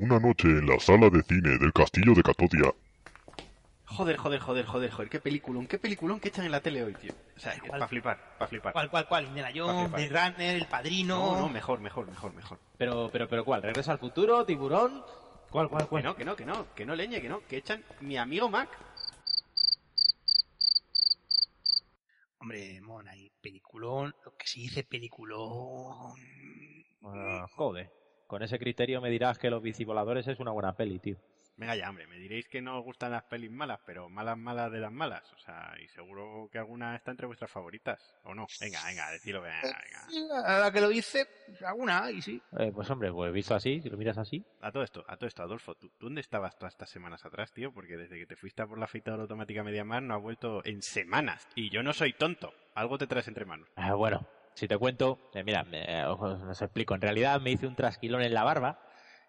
Una noche en la sala de cine del castillo de Catodia. Joder, joder, joder, joder, joder, qué peliculón, qué peliculón que echan en la tele hoy, tío. O sea, para flipar, para flipar. ¿Cuál, cuál, cuál? Indiana Jones, Blade Runner, El Padrino... No, no, mejor, mejor, mejor, mejor. Pero, pero, pero, ¿cuál? ¿Regreso al futuro? ¿Tiburón? ¿Cuál, cuál, Que cuál? no, que no, que no, que no leñe, que no, que echan mi amigo Mac. Hombre, Mon, ahí, peliculón, lo que se dice peliculón... Ah, joder. Con ese criterio me dirás que Los Bicivoladores es una buena peli, tío. Venga ya, hombre, me diréis que no os gustan las pelis malas, pero malas, malas de las malas. O sea, y seguro que alguna está entre vuestras favoritas, ¿o no? Venga, venga, decilo, venga, venga. Sí, Ahora que lo dice, pues, alguna, y sí. Eh, pues hombre, pues visto así, si lo miras así. A todo esto, a todo esto, Adolfo, ¿tú, tú dónde estabas todas estas semanas atrás, tío? Porque desde que te fuiste a por la afeitadora automática media mar no has vuelto en semanas. Y yo no soy tonto. Algo te traes entre manos. Ah, bueno, si te cuento, eh, mira, me- eh, os, os explico. En realidad me hice un trasquilón en la barba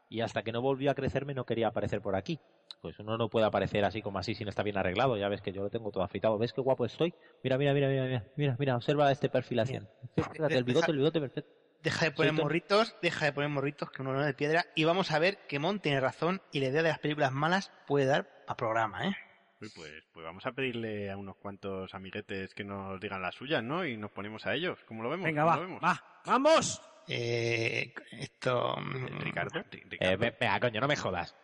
y hasta que no volvió a crecerme no quería aparecer por aquí. Pues uno no puede aparecer así como así si no está bien arreglado. Ya ves que yo lo tengo todo afeitado. ¿Ves qué guapo estoy? Mira, mira, mira, mira, mira, mira, mira, observa este perfilación. Fíjate, el bigote, el bigote perfecto. Deja de poner morritos, deja de poner morritos, que uno no es de piedra, y vamos a ver que Mon tiene razón y la idea de las películas malas puede dar a programa, ¿eh? Uy, pues, pues vamos a pedirle a unos cuantos amiguetes que nos digan las suyas, ¿no? Y nos ponemos a ellos. ¿Cómo lo vemos? Venga, ¿Cómo va, lo vemos? va, vamos. Eh, esto... mm, Ricardo, Ri- Eh, venga, coño, no me jodas.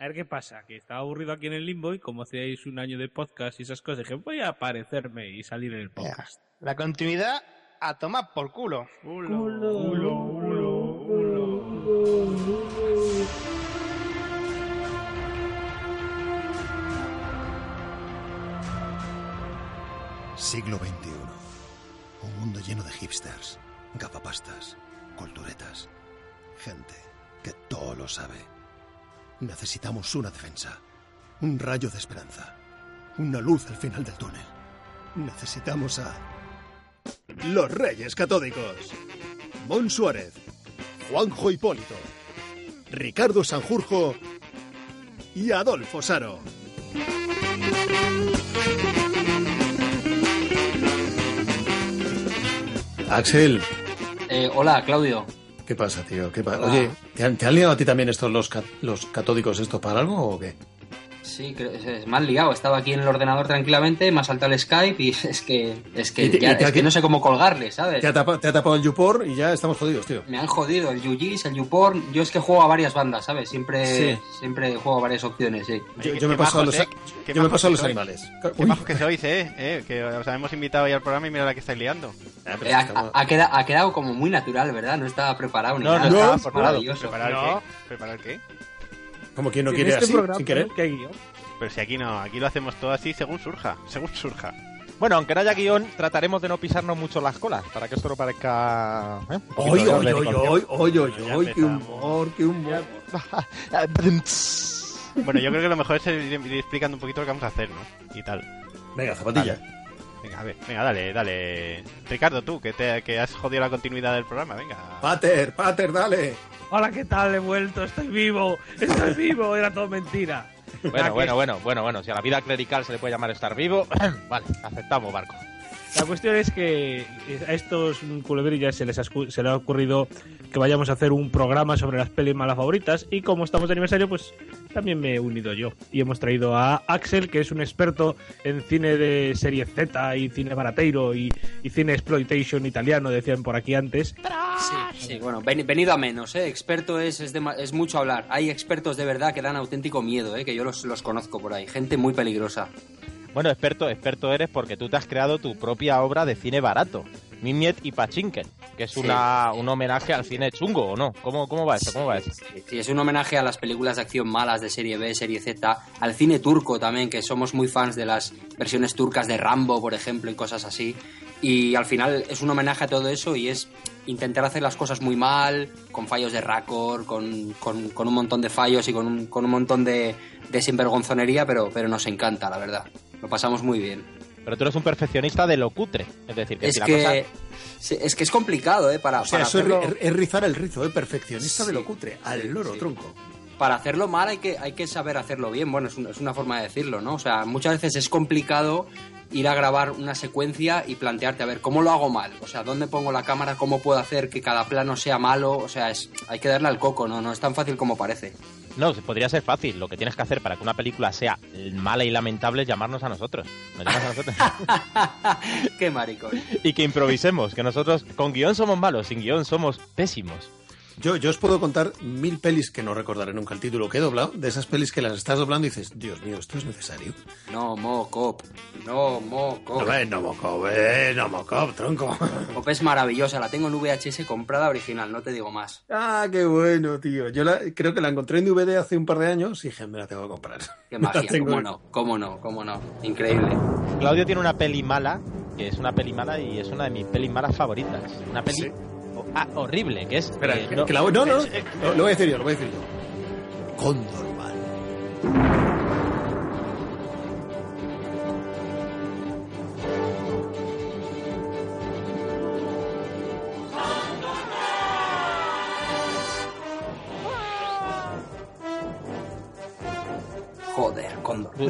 A ver qué pasa, que estaba aburrido aquí en el limbo y como hacíais un año de podcast y esas cosas, dije, voy a aparecerme y salir en el podcast. La continuidad a tomar por culo. Siglo XXI. Un mundo lleno de hipsters, gafapastas, culturetas. Gente que todo lo sabe. Necesitamos una defensa. Un rayo de esperanza. Una luz al final del túnel. Necesitamos a... Los Reyes Catódicos. Mon Suárez. Juanjo Hipólito. Ricardo Sanjurjo. Y Adolfo Saro. Axel, Eh, hola, Claudio. ¿qué pasa, tío? ¿Qué? Hola. Oye, ¿te han, te han liado a ti también estos los, los catódicos esto para algo o qué? Sí, creo- es me han liado. Estaba aquí en el ordenador tranquilamente, me ha saltado el Skype y es que, es que, te- ya- y te ha- es que no sé cómo colgarle, ¿sabes? Te ha, tapa- te ha tapado el Yupor y ya estamos jodidos, tío. Me han jodido el UGIS, el YouPorn. Yo es que juego a varias bandas, ¿sabes? Siempre, Sí. siempre juego a varias opciones, sí. Yo, me paso a majos, los, eh, qué yo me paso a que los animales. Qué majos que sois, ¿eh? ¿eh? Que os hemos invitado ahí al programa y mira la que estáis liando. ah, Eh, ha, estamos- ha- ha quedado, ha quedado como muy natural, ¿verdad? No estaba preparado ni No, no nada. estaba Es preparado. maravilloso. ¿Preparar No. qué? ¿Preparar qué? Como quien no quiere este así, programa, sin querer. ¿qué hay guion? Pero si aquí no, aquí lo hacemos todo así según surja, según surja. Bueno, aunque no haya guion, trataremos de no pisarnos mucho las colas, para que esto no parezca... ¿eh? Oy, oy, oy, oy, oy, oy, qué humor, qué humor. Bueno, yo creo que lo mejor es ir, ir explicando un poquito lo que vamos a hacer, ¿no? Y tal. Venga, zapatilla. Venga, a ver, venga, dale, dale. Ricardo, tú, que, te, que has jodido la continuidad del programa, venga. Pater, pater, dale. Hola, ¿qué tal? He vuelto, estoy vivo, estoy vivo, era todo mentira. Bueno, bueno, bueno, bueno, bueno, si a la vida clerical se le puede llamar estar vivo, vale, aceptamos, Barco. La cuestión es que a estos culebrillas se les, se les ha ocurrido que vayamos a hacer un programa sobre las pelis malas favoritas y como estamos de aniversario, pues también me he unido yo. Y hemos traído a Axel, que es un experto en cine de serie Z y cine barateiro y, y cine exploitation italiano, decían por aquí antes. Sí, sí, bueno, ven- venido a menos, ¿eh? Experto es, es, dema- es mucho hablar. Hay expertos de verdad que dan auténtico miedo, ¿eh? Que yo los, los conozco por ahí. Gente muy peligrosa. Bueno, experto, experto eres porque tú te has creado tu propia obra de cine barato, Mimiet y Pachinken, que es Sí. una, un homenaje al cine chungo, ¿o no? ¿Cómo, cómo va eso? ¿Cómo va eso? Sí, sí, es un homenaje a las películas de acción malas de serie B, serie Z, al cine turco también, que somos muy fans de las versiones turcas de Rambo, por ejemplo, y cosas así. Y al final es un homenaje a todo eso y es intentar hacer las cosas muy mal, con fallos de raccord, con, con- con un montón de fallos y con un, con un montón de, de sinvergonzonería, pero, pero nos encanta, la verdad. Lo pasamos muy bien. Pero tú eres un perfeccionista de lo cutre, es decir, que Es si la que, cosa... sí, es que es complicado, ¿eh? Para, O sea, para eso es, hacerlo... ri- es rizar el rizo, ¿eh? Perfeccionista Sí. de lo cutre. Al loro, Sí. tronco. para hacerlo mal hay que, hay que saber hacerlo bien. Bueno, es, un- es una forma de decirlo, ¿no? O sea, muchas veces es complicado ir a grabar una secuencia y plantearte, a ver, ¿cómo lo hago mal? O sea, ¿dónde pongo la cámara? ¿Cómo puedo hacer que cada plano sea malo? O sea, es, hay que darle al coco, ¿no? No es tan fácil como parece. No, podría ser fácil. Lo que tienes que hacer para que una película sea mala y lamentable es llamarnos a nosotros. Nos llamas a nosotros. Qué maricón. y que improvisemos. Que nosotros con guion somos malos, sin guion somos pésimos. Yo, yo os puedo contar mil pelis que no recordaré nunca el título que he doblado, de esas pelis que las estás doblando y dices, Dios mío, ¿esto es necesario? No, mo, cop. No, mo, cop. No, eh, no, moco, eh, no, moco, tronco. Cop es maravillosa, la tengo en VHS comprada original, no te digo más. Ah, qué bueno, tío. Yo la- creo que la encontré en DVD hace un par de años y dije, me la tengo que comprar. Qué magia, tengo cómo no, cómo no, cómo no. Increíble. Claudio tiene una peli mala, que es una peli mala y es una de mis pelis malas favoritas. Una peli ho- ah, horrible, que es... Espera, eh, que- no- que la no, no, no, lo, lo voy a decir yo, lo voy a decir yo. Condorman.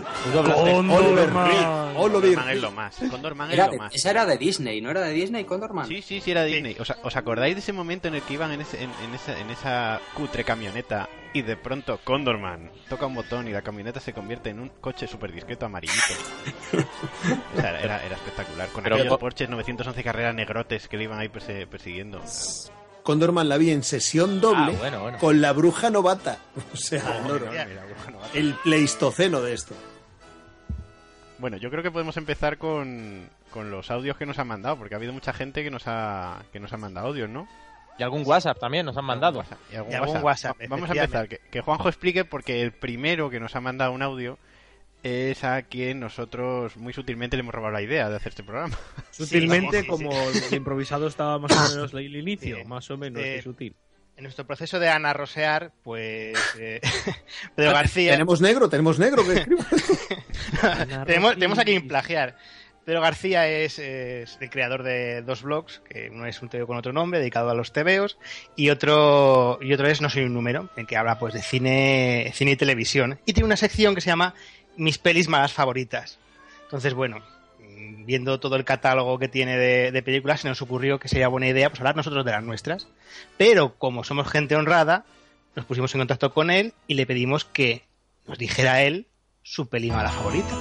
Tú- tú Condorman. Reed. Oliver Condorman es lo más. Condorman es lo de- más. esa era de Disney, ¿no era de Disney, Condorman? Sí, sí, sí, era Disney. ¿Os, ¿Os acordáis de ese momento en el que iban en, ese- en, en esa, en esa cutre camioneta y de pronto Condorman toca un botón y la camioneta se convierte en un coche súper discreto amarillito? o sea, era, era espectacular. Con Pero aquellos co- Porsche 911 carreras negrotes que le iban ahí persiguiendo. Condorman la vi en sesión doble Ah, bueno, bueno. con la bruja novata. O sea, no, no, Mira, bueno, va. el pleistoceno de esto. Bueno, yo creo que podemos empezar con, con los audios que nos han mandado, porque ha habido mucha gente que nos ha, que nos ha mandado audios, ¿no? Y algún WhatsApp también nos han mandado. WhatsApp, Y algún, Y algún WhatsApp. WhatsApp, Va- Vamos a empezar. Que, que Juanjo explique porque el primero que nos ha mandado un audio es a quien nosotros muy sutilmente le hemos robado la idea de hacer este programa. Sutilmente, Sí, sí, como el improvisado estaba más o menos el inicio, Sí. más o menos, Eh, sutil. En nuestro proceso de anarrosear, pues eh, Pedro García... Tenemos negro, tenemos negro que tenemos, tenemos a quien plagiar. Pedro García es, es el creador de dos blogs, que uno es un TVO con otro nombre, dedicado a los TVOs, y otro, y otro es No soy un número, en que habla pues de cine, cine y televisión. Y tiene una sección que se llama Mis pelis malas favoritas. Entonces, bueno, viendo todo el catálogo que tiene de, de películas, se nos ocurrió que sería buena idea pues, hablar nosotros de las nuestras. Pero como somos gente honrada, nos pusimos en contacto con él y le pedimos que nos dijera él su peli mala favorita.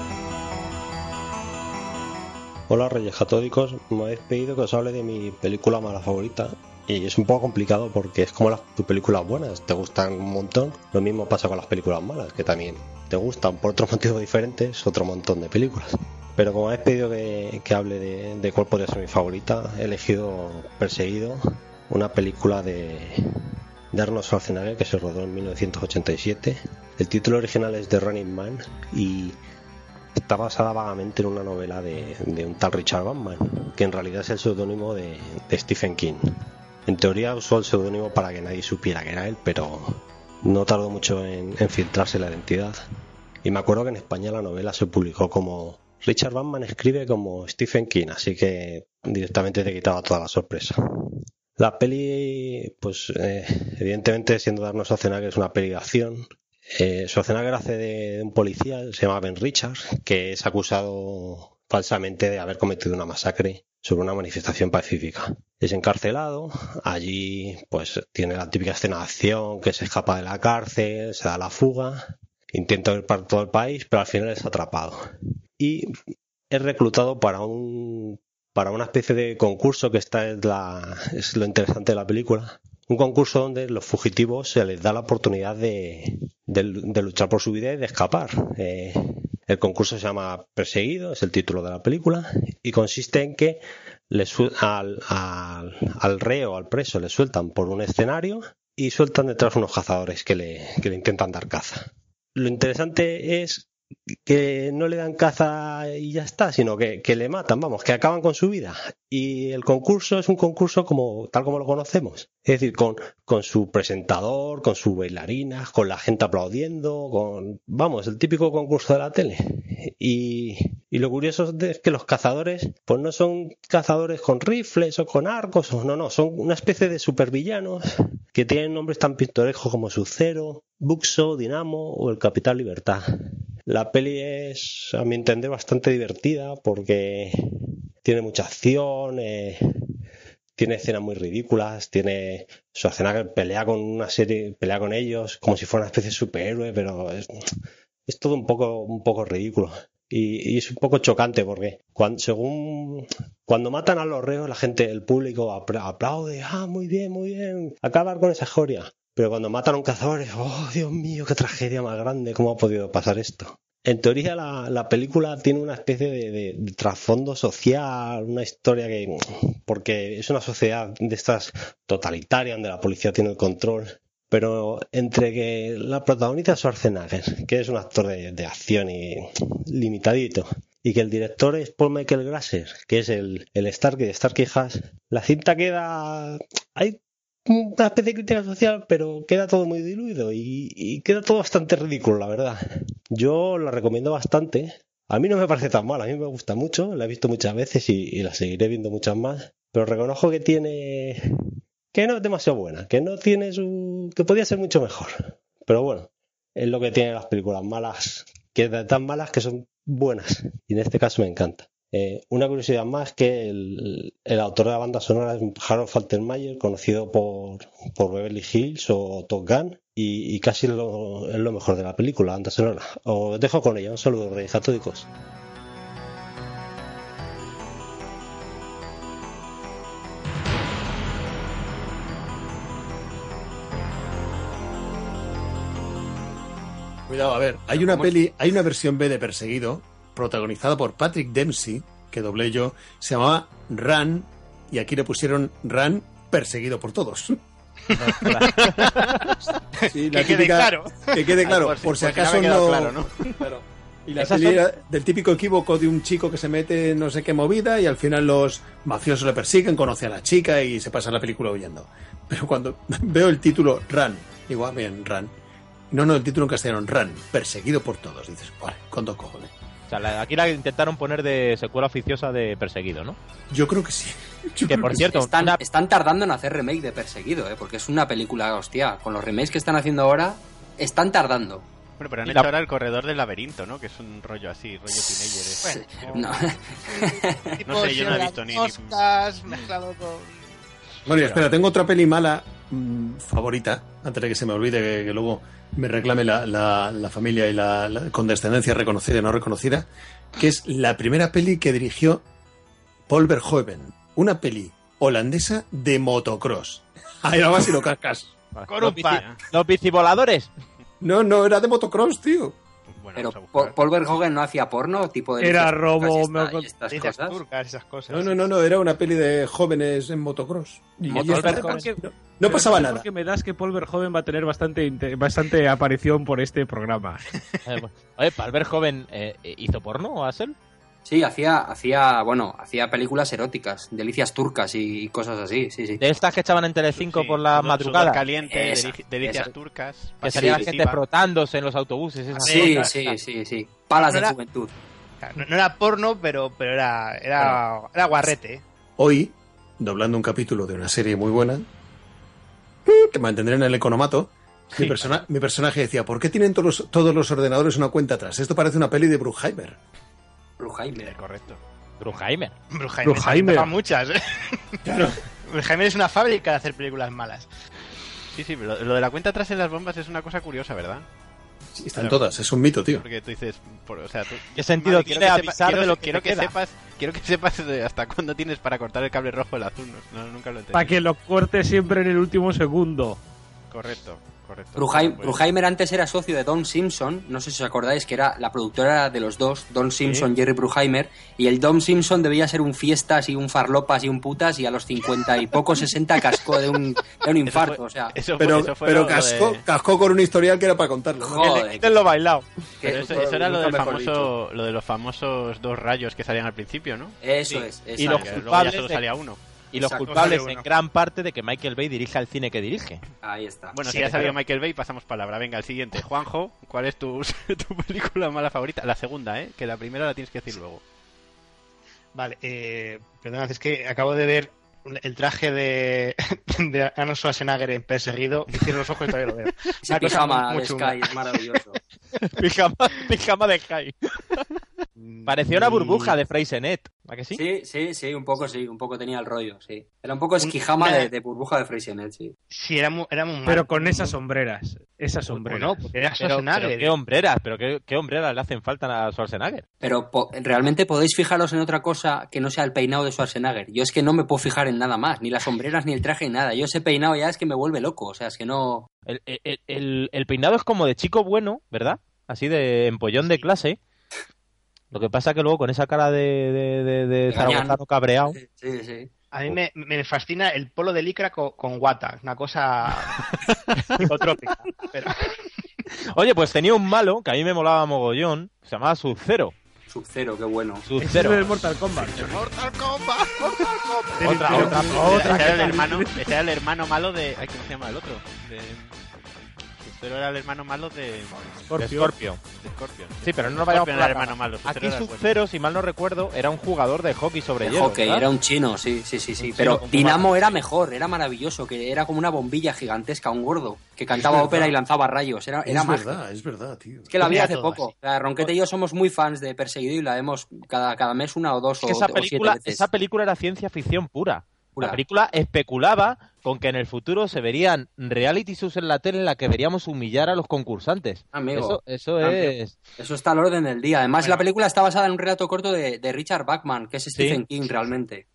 Hola Reyes Catódicos, me habéis pedido que os hable de mi película mala favorita y es un poco complicado porque es como las películas buenas, te gustan un montón, lo mismo pasa con las películas malas, que también te gustan por otros motivos diferentes, otro montón de películas. Pero como habéis pedido que, hable de, de cuál podría ser mi favorita, he elegido Perseguido, una película de, de Arnold Schwarzenegger que se rodó en 1987. El título original es The Running Man y está basada vagamente en una novela de, un tal Richard Bachman, que en realidad es el seudónimo de Stephen King. En teoría usó el seudónimo para que nadie supiera que era él, pero no tardó mucho en, filtrarse la identidad. Y me acuerdo que en España la novela se publicó como Richard Bachman escribe como Stephen King, así que directamente te quitaba toda la sorpresa. La peli, pues eh, evidentemente siendo darnos que es una peli de acción, eh, Schwarzenegger hace de, de un policía, se llama Ben Richards, que es acusado falsamente de haber cometido una masacre sobre una manifestación pacífica. Es encarcelado, allí pues tiene la típica escena de acción, que se escapa de la cárcel, se da la fuga, intenta ir para todo el país, pero al final es atrapado. Y es reclutado para un para una especie de concurso que esta es la es lo interesante de la película un concurso donde los fugitivos se les da la oportunidad de, de, de luchar por su vida y de escapar. Eh, el concurso se llama Perseguido, es el título de la película, y consiste en que le al, al, al reo, al preso, le sueltan por un escenario y sueltan detrás unos cazadores que le, que le intentan dar caza. Lo interesante es que no le dan caza y ya está, sino que, que le matan, vamos, que acaban con su vida. Y el concurso es un concurso como tal como lo conocemos. Es decir, con, con su presentador, con sus bailarinas, con la gente aplaudiendo, con, vamos, el típico concurso de la tele. Y, y lo curioso es que los cazadores, pues no son cazadores con rifles o con arcos, o no, no, son una especie de supervillanos que tienen nombres tan pintorescos como Sub-Zero, Buxo, Dinamo o el Capitán Libertad. La peli es, a mi entender, bastante divertida porque tiene mucha acción, eh, tiene escenas muy ridículas, tiene su escena que pelea con una serie, pelea con ellos como si fuera una especie de superhéroe, pero es, todo un poco, un poco ridículo. Y, es un poco chocante porque cuando, según cuando matan a los reos, la gente, el público apla- aplaude, ah, muy bien, muy bien, acabar con esa escoria. Pero cuando matan a oh, Dios mío, qué tragedia más grande, ¿cómo ha podido pasar esto? En teoría, la, la película tiene una especie de, trasfondo social, una historia que. porque es una sociedad de estas totalitarias donde la policía tiene el control. Pero entre que la protagonista es Schwarzenegger, que es un actor de, acción y limitadito, y que el director es Paul Michael Grasser, que es el, el Starkey de Starkey Haas, la cinta queda. Una especie de crítica social, pero queda todo muy diluido y, queda todo bastante ridículo, la verdad. Yo la recomiendo bastante. A mí no me parece tan mal, a mí me gusta mucho, la he visto muchas veces y, la seguiré viendo muchas más. Pero reconozco que tiene. que no es demasiado buena, que no tiene su. que podría ser mucho mejor. Pero bueno, es lo que tienen las películas malas, que tan malas que son buenas. Y en este caso me encanta. Eh, una curiosidad más que el, el autor de la banda sonora es Harold Faltermeyer, conocido por, por Beverly Hills o Top Gun, y, y casi lo, es lo mejor de la película, la banda sonora. Os dejo con ella, un saludo, Reyes Catódicos. Cuidado, a ver, hay una peli, hay una versión B de Perseguido, protagonizada por Patrick Dempsey, que doblé yo, se llamaba Run, y aquí le pusieron Run perseguido por todos. Sí, la Que quede claro. Que quede claro, Por si- por si por si no acaso no. claro, ¿no? Claro. Y la peli son- era del típico equívoco de un chico que se mete en no sé qué movida y al final los mafiosos le persiguen, conoce a la chica y se pasa la película huyendo. Pero cuando veo el título Run, digo, ah, bien, Run. No, no, el título en castellano, Run, perseguido por todos. Dices, vale, con dos cojones. O sea, la- aquí la intentaron poner de secuela oficiosa de Perseguido, ¿no? Yo creo que sí. Yo Que por cierto, Están, una- están tardando en hacer remake de Perseguido, ¿eh? porque es una película, hostia, con los remakes que están haciendo ahora, están tardando. Bueno, pero han Y hecho la- ahora el corredor del laberinto, ¿no? Que es un rollo así, rollo teenager. ¿eh? No. No sé, yo no he visto ni- Moscas mezclado con... Bueno, y espera, tengo otra peli mala mm, favorita, antes de que se me olvide que, que luego me reclame la, la- la familia y la, la condescendencia reconocida y no reconocida, que es la primera peli que dirigió Paul Verhoeven, una peli holandesa de motocross. Ahí más si lo cascas. Los, bici- los bicivoladores. No, no, era de motocross, tío. Bueno, Pero Paul. Paul Verhoeven no hacía porno, tipo de... Era robo, y me- esta- y estas cosas. turcas, esas cosas. No, no, no, no, era una peli de jóvenes en motocross. Y- Verhoeven. no, no pasaba nada. Que me das que Paul Verhoeven va a tener bastante, bastante aparición por este programa. Eh. Oye, Palver joven eh, ¿hizo porno, Asel? Sí, hacía, hacía, bueno, hacía películas eróticas, delicias turcas y, y cosas así, sí, sí. De estas que echaban en Telecinco Sí, por la sudor- madrugada. sudor caliente, Esa, deli- delicias esa. turcas. Que salía la gente frotándose en los autobuses. esas Sí, cosas. sí, sí, sí. Palas No de era- juventud. No, no era porno, pero, pero era, era, era guarrete. Hoy, doblando un capítulo de una serie muy buena, que mantendré en el economato, mi, persona- mi personaje decía, ¿por qué tienen todos los, todos los ordenadores una cuenta atrás? Esto parece una peli de Bruckheimer. Bruheimer. Correcto. Bruheimer. Bruheimer. Bruheimer. Muchas, ¿eh? Claro. Bruheimer es una fábrica de hacer películas malas. Sí, sí, pero lo, de la cuenta atrás en las bombas es una cosa curiosa, ¿verdad? Sí, están todas, es un mito, tío. Porque tú dices, por- o sea, tú, ¿Qué sentido Vale, tiene que sepa- avisar quiero- de lo que quiero que queda? sepas quiero que sepas hasta cuándo tienes para cortar el cable rojo o el azul no, nunca lo he Para que lo corte siempre en el último segundo. correcto correcto Bruheim- Pues- Bruheimer antes era socio de Don Simpson, no sé si os acordáis que era la productora de los dos, Don Simpson, Jerry Bruheimer, y el Don Simpson debía ser un fiestas y un farlopas y un putas y a los 50 y poco 60 cascó de un, de un infarto, fue- o sea, eso fue, Pero, eso fue pero cascó, de- cascó con un historial que era para contarlo. joder, Te lo bailado. que- pero eso, eso era lo del famoso lo de los famosos dos rayos que salían al principio no eso Sí. es, Y exacto. los luego ya culpables salía uno Y los Exacto, culpables en gran parte de que Michael Bay dirija el cine que dirige. ahí está. bueno Sí, si ya salió claro. Michael Bay pasamos palabra venga el siguiente Juanjo ¿cuál es tu, tu película mala favorita? la segunda eh que la primera la tienes que decir luego Vale, eh, perdonad, es que acabo de ver el traje de, de Arnold Schwarzenegger en perseguido y cierro los ojos y todavía lo veo. Ese pijama de. Sky es maravilloso. pijama, pijama de Sky. Parecía una burbuja de Freysenet. ¿A que sí? Sí, sí, sí, un poco sí, un poco tenía el rollo, sí. Era un poco esquijama de, de burbuja de Freysenet, sí. Sí, era muy, era muy Pero con esas sombreras. Esas sombreras. Bueno, porque era Pero, Schwarzenegger. pero qué hombreras, pero qué, qué hombreras le hacen falta a Schwarzenegger. Pero po- realmente podéis fijaros en otra cosa que no sea el peinado de Schwarzenegger. Yo es que no me puedo fijar en nada más, ni las sombreras, ni el traje, ni nada. Yo ese peinado ya es que me vuelve loco, o sea, es que no... El, el- el- el peinado es como de chico bueno, ¿verdad? Así de empollón de clase. Lo que pasa que luego con esa cara de, de, de, de zaragozano cabreado. Sí, sí. A mí me, me fascina el polo de licra con, con guata, una cosa psicotrópica. Pero Oye, pues tenía un malo que a mí me molaba mogollón. Se llamaba Sub-Zero. Sub-Zero, qué bueno. Es Sub-Zero. del Mortal Kombat. Mortal Kombat, Mortal Kombat. Otra, otra, otra. Ese era el hermano, ese era el hermano malo de. Ay, ¿cómo se llama el otro? De. Pero era el hermano malo de. De Scorpio. Scorpio. de Scorpion. Sí, pero no nos vayamos Scorpion rama. hermano malo. Aquí. Sub-Zero, si mal no recuerdo, era un jugador de hockey sobre De hielo. hockey, ¿verdad? era un chino, sí, sí, sí, sí. Un Pero Dinamo era mejor, era maravilloso, que era como una bombilla gigantesca, un gordo, que cantaba ópera y lanzaba rayos. Era, era Es mágico. verdad, es verdad, tío. Es que la vi hace poco. Ronquete y yo somos muy fans de Perseguido y la vemos cada, cada mes una o dos Es que o, esa o siete veces. esa película era ciencia ficción pura. La película especulaba con que en el futuro se verían reality shows en la tele en la que veríamos humillar a los concursantes. Amigo. Eso, eso Amigo. es. Eso está al orden del día. Además, Bueno. la película está basada en un relato corto de, de Richard Bachman, que es Stephen King realmente.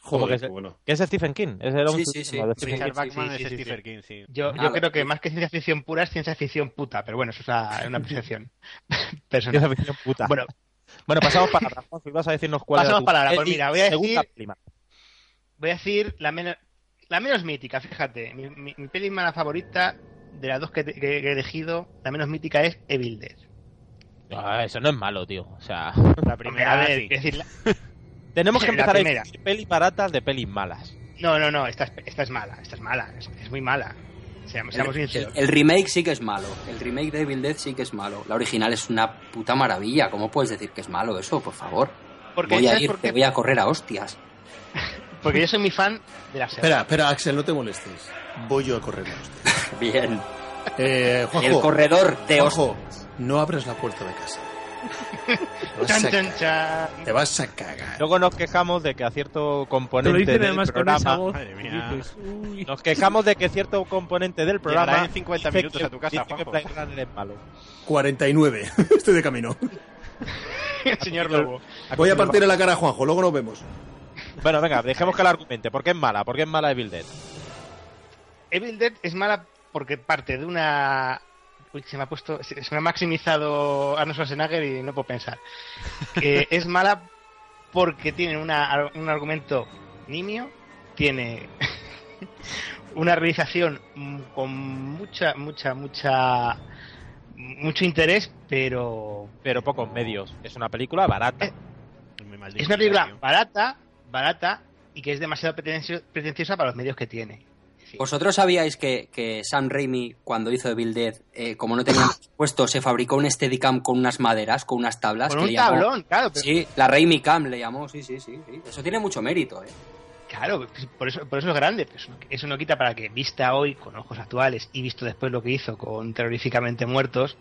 Joder, que se- qué bueno. ¿Qué es Stephen King? Era un Sí, sí, sí. Richard. Bachman sí, es Stephen sí. King, sí. yo, Ah, yo creo que más que ciencia ficción pura es ciencia ficción puta, pero bueno, eso es una, una apreciación personal. Ciencia ficción puta. Bueno, Bueno, pasamos para Rafa, si vas a decirnos cuál Pasamos tu palabra. Pues mira, voy a segunda prima. Voy a decir la menos, la menos mítica, fíjate. Mi, mi, mi peli mala favorita de las dos que, he elegido, la menos mítica es Evil Dead. Ah, eso no es malo, tío. O sea, La primera a ver, sí. es decir, la- tenemos que empezar a decir pelis baratas de pelis malas. no, no, no, esta es, esta es mala, esta es mala, es, es muy mala. Seamos, seamos El, sinceros. el remake sí que es malo. El remake de Evil Dead sí que es malo. La original es una puta maravilla. ¿Cómo puedes decir que es malo eso, por favor? Porque, voy a ¿sabes ir, por te voy a correr a hostias. Porque yo soy muy fan de la serie. Espera, espera, Axel, no te molestes. Voy yo a correr a usted. Bien. Eh, Juanjo, El corredor de Juanjo, no abres la puerta de casa. Te vas, Chan, a chan. Te vas a cagar. Luego nos quejamos de que a cierto Te componente lo dicen del además con programa... esa voz. Dices. Nos quejamos de que cierto componente del programa... En 50 dice minutos que- a tu casa, que Juanjo. Blade Runner es malo. 49. Estoy de camino. Señor Lobo. Voy a partir en la cara a Juanjo, luego nos vemos. Bueno, venga, dejemos que la argumente. ¿Por qué es mala? ¿Por qué es mala Evil Dead? Evil Dead es mala porque parte de una. Uy, se me ha puesto. Se me ha maximizado Arnold Schwarzenegger y no puedo pensar. Que es mala porque tiene una- un argumento nimio, tiene una realización mm, con mucha, mucha, mucha. mucho interés, pero. Pero pocos medios. Es una película barata. Eh, Es una película barata, barata y que es demasiado pretencio- pretenciosa para los medios que tiene. Sí. ¿Vosotros sabíais que, que Sam Raimi, cuando hizo Evil Dead, eh, como no tenía puesto, se fabricó un Steadicam con unas maderas, con unas tablas? Con que un le llamó- tablón, claro, pero Sí, la Raimi Cam le llamó, sí, sí, sí, sí. Eso tiene mucho mérito, ¿eh? Claro, por eso, por eso es grande. pero eso, no, eso no quita para que, vista hoy con ojos actuales y visto después lo que hizo con Terroríficamente Muertos,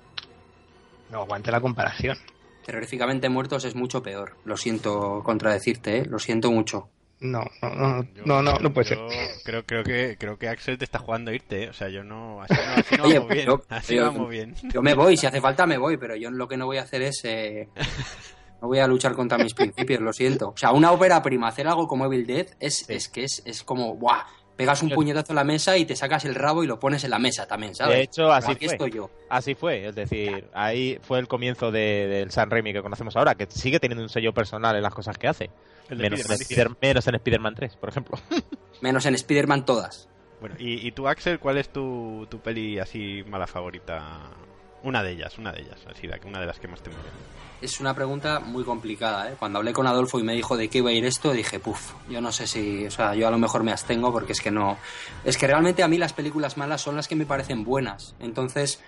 no aguante la comparación. Terroríficamente muertos es mucho peor. Lo siento contradecirte, ¿eh? Lo siento mucho. No, no, no, Yo- no, no, no puede ser. yo Creo, creo, que, creo que Axel te está jugando a irte, ¿eh? O sea, yo no. Así no, así no Oye, vamos bien. yo- así yo- no vamos bien. Yo me voy, si hace falta me voy, pero yo lo que no voy a hacer es... eh, No voy a luchar contra mis principios, lo siento. O sea, una ópera prima, hacer algo como Evil Dead es, es que es, es como, ¡buah! Pegas un puñetazo a la mesa y te sacas el rabo y lo pones en la mesa también, ¿sabes? De hecho, así Aquí fue. estoy yo. Así fue, es decir, ahí fue el comienzo de- del San Raimi que conocemos ahora, que sigue teniendo un sello personal en las cosas que hace. En, Spider- menos en Spider-Man 3, por ejemplo. Menos en Spider-Man todas. Bueno, y, y tú, Axel, ¿cuál es tu, tu peli así mala favorita? Una de ellas, una de ellas, así, la que- una de las que más te mueve. Es una pregunta muy complicada, ¿eh? Cuando hablé con Adolfo y me dijo de qué iba a ir esto, dije, puf, yo no sé si, o sea, yo a lo mejor me abstengo porque es que no, es que realmente a mí las películas malas son las que me parecen buenas. Entonces,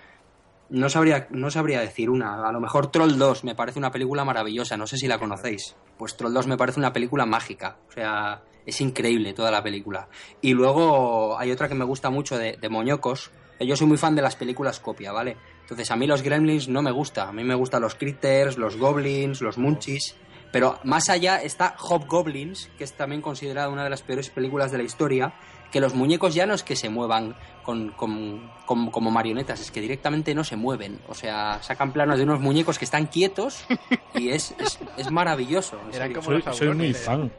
no sabría, no sabría decir una. A lo mejor Troll 2 me parece una película maravillosa, no sé si la conocéis. Pues Troll 2 me parece una película mágica. O sea, es increíble toda la película. Y luego hay otra que me gusta mucho de, de Moñocos. Yo soy muy fan de las películas copia, ¿vale? Entonces a mí los Gremlins no me gusta. A mí me gustan los Critters, los Goblins, los Munchies. Pero más allá está Hobgoblins, que es también considerada una de las peores películas de la historia, que los muñecos ya no es que se muevan con, con- con- como marionetas, es que directamente no se mueven. O sea, sacan planos de unos muñecos que están quietos y es, es, es maravilloso. Eran como Soy, los soy muy fan.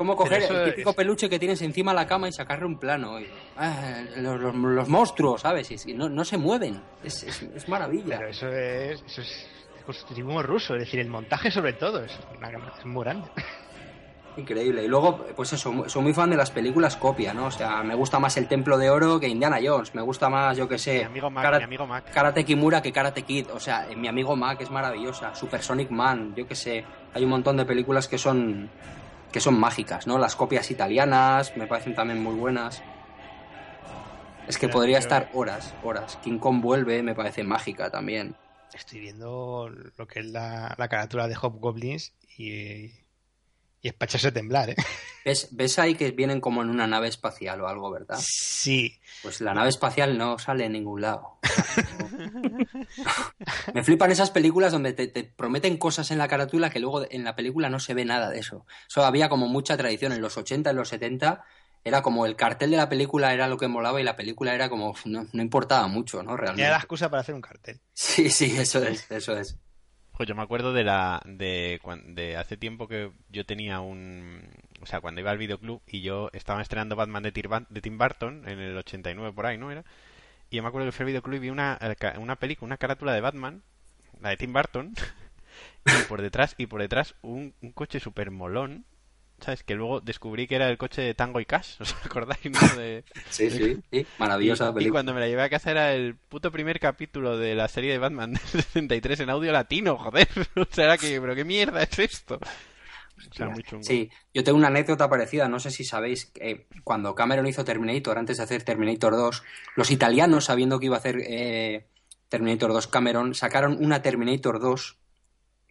Como coger el típico es- peluche que tienes encima de la cama y sacarle un plano. y- ah, los, los- los monstruos, ¿sabes? Y, no, no se mueven. Es, es, es maravilla. Pero eso es, eso es constructivismo ruso, es decir, el montaje sobre todo, es, una, es muy grande. Increíble. Y luego, pues eso, soy muy fan de las películas copia, ¿no? O sea, me gusta más El Templo de Oro que Indiana Jones. Me gusta más, yo que sé, Mi amigo Mac, Kara- mi amigo Mac. Karate Kimura que Karate Kid. O sea, mi amigo Mac es maravillosa. Supersonic Man, yo que sé. Hay un montón de películas que son que son mágicas, ¿no? Las copias italianas me parecen también muy buenas. Es que podría estar horas, horas. King Kong vuelve, me parece mágica también. Estoy viendo lo que es la, la carátula de Hobgoblins y, y es para echarse a temblar, ¿eh? ¿Ves, ¿Ves ahí que vienen como en una nave espacial o algo, verdad? Sí, Pues la nave espacial no sale en ningún lado. Me flipan esas películas donde te, te prometen cosas en la carátula que luego en la película no se ve nada de eso. Eso había como mucha tradición en los 80, en los 70. Era como el cartel de la película era lo que molaba y la película era como no, no importaba mucho, ¿no? era la Realmente. excusa para hacer un cartel. Sí, sí, eso es, eso es. Pues yo me acuerdo de la de, de hace tiempo que yo tenía un o sea cuando iba al videoclub y yo estaba estrenando Batman de, Tim Burton en el 89 por ahí no era y yo me acuerdo que fui al videoclub y vi una eh, una película una carátula de Batman la de Tim Burton y por detrás y por detrás un, un coche super molón sabes que luego descubrí que era el coche de Tango y Cash os acordáis no? de Sí, sí, sí. Maravillosa y, cuando me la llevé a casa era el puto primer capítulo de la serie de Batman del 63 en audio latino, joder. O sea, era que, pero qué mierda es esto. O sea, muy chungo. Sí, yo tengo una anécdota parecida. No sé si sabéis que cuando Cameron hizo Terminator, antes de hacer Terminator 2, los italianos, sabiendo que iba a hacer eh, Terminator 2 Cameron, sacaron una Terminator 2,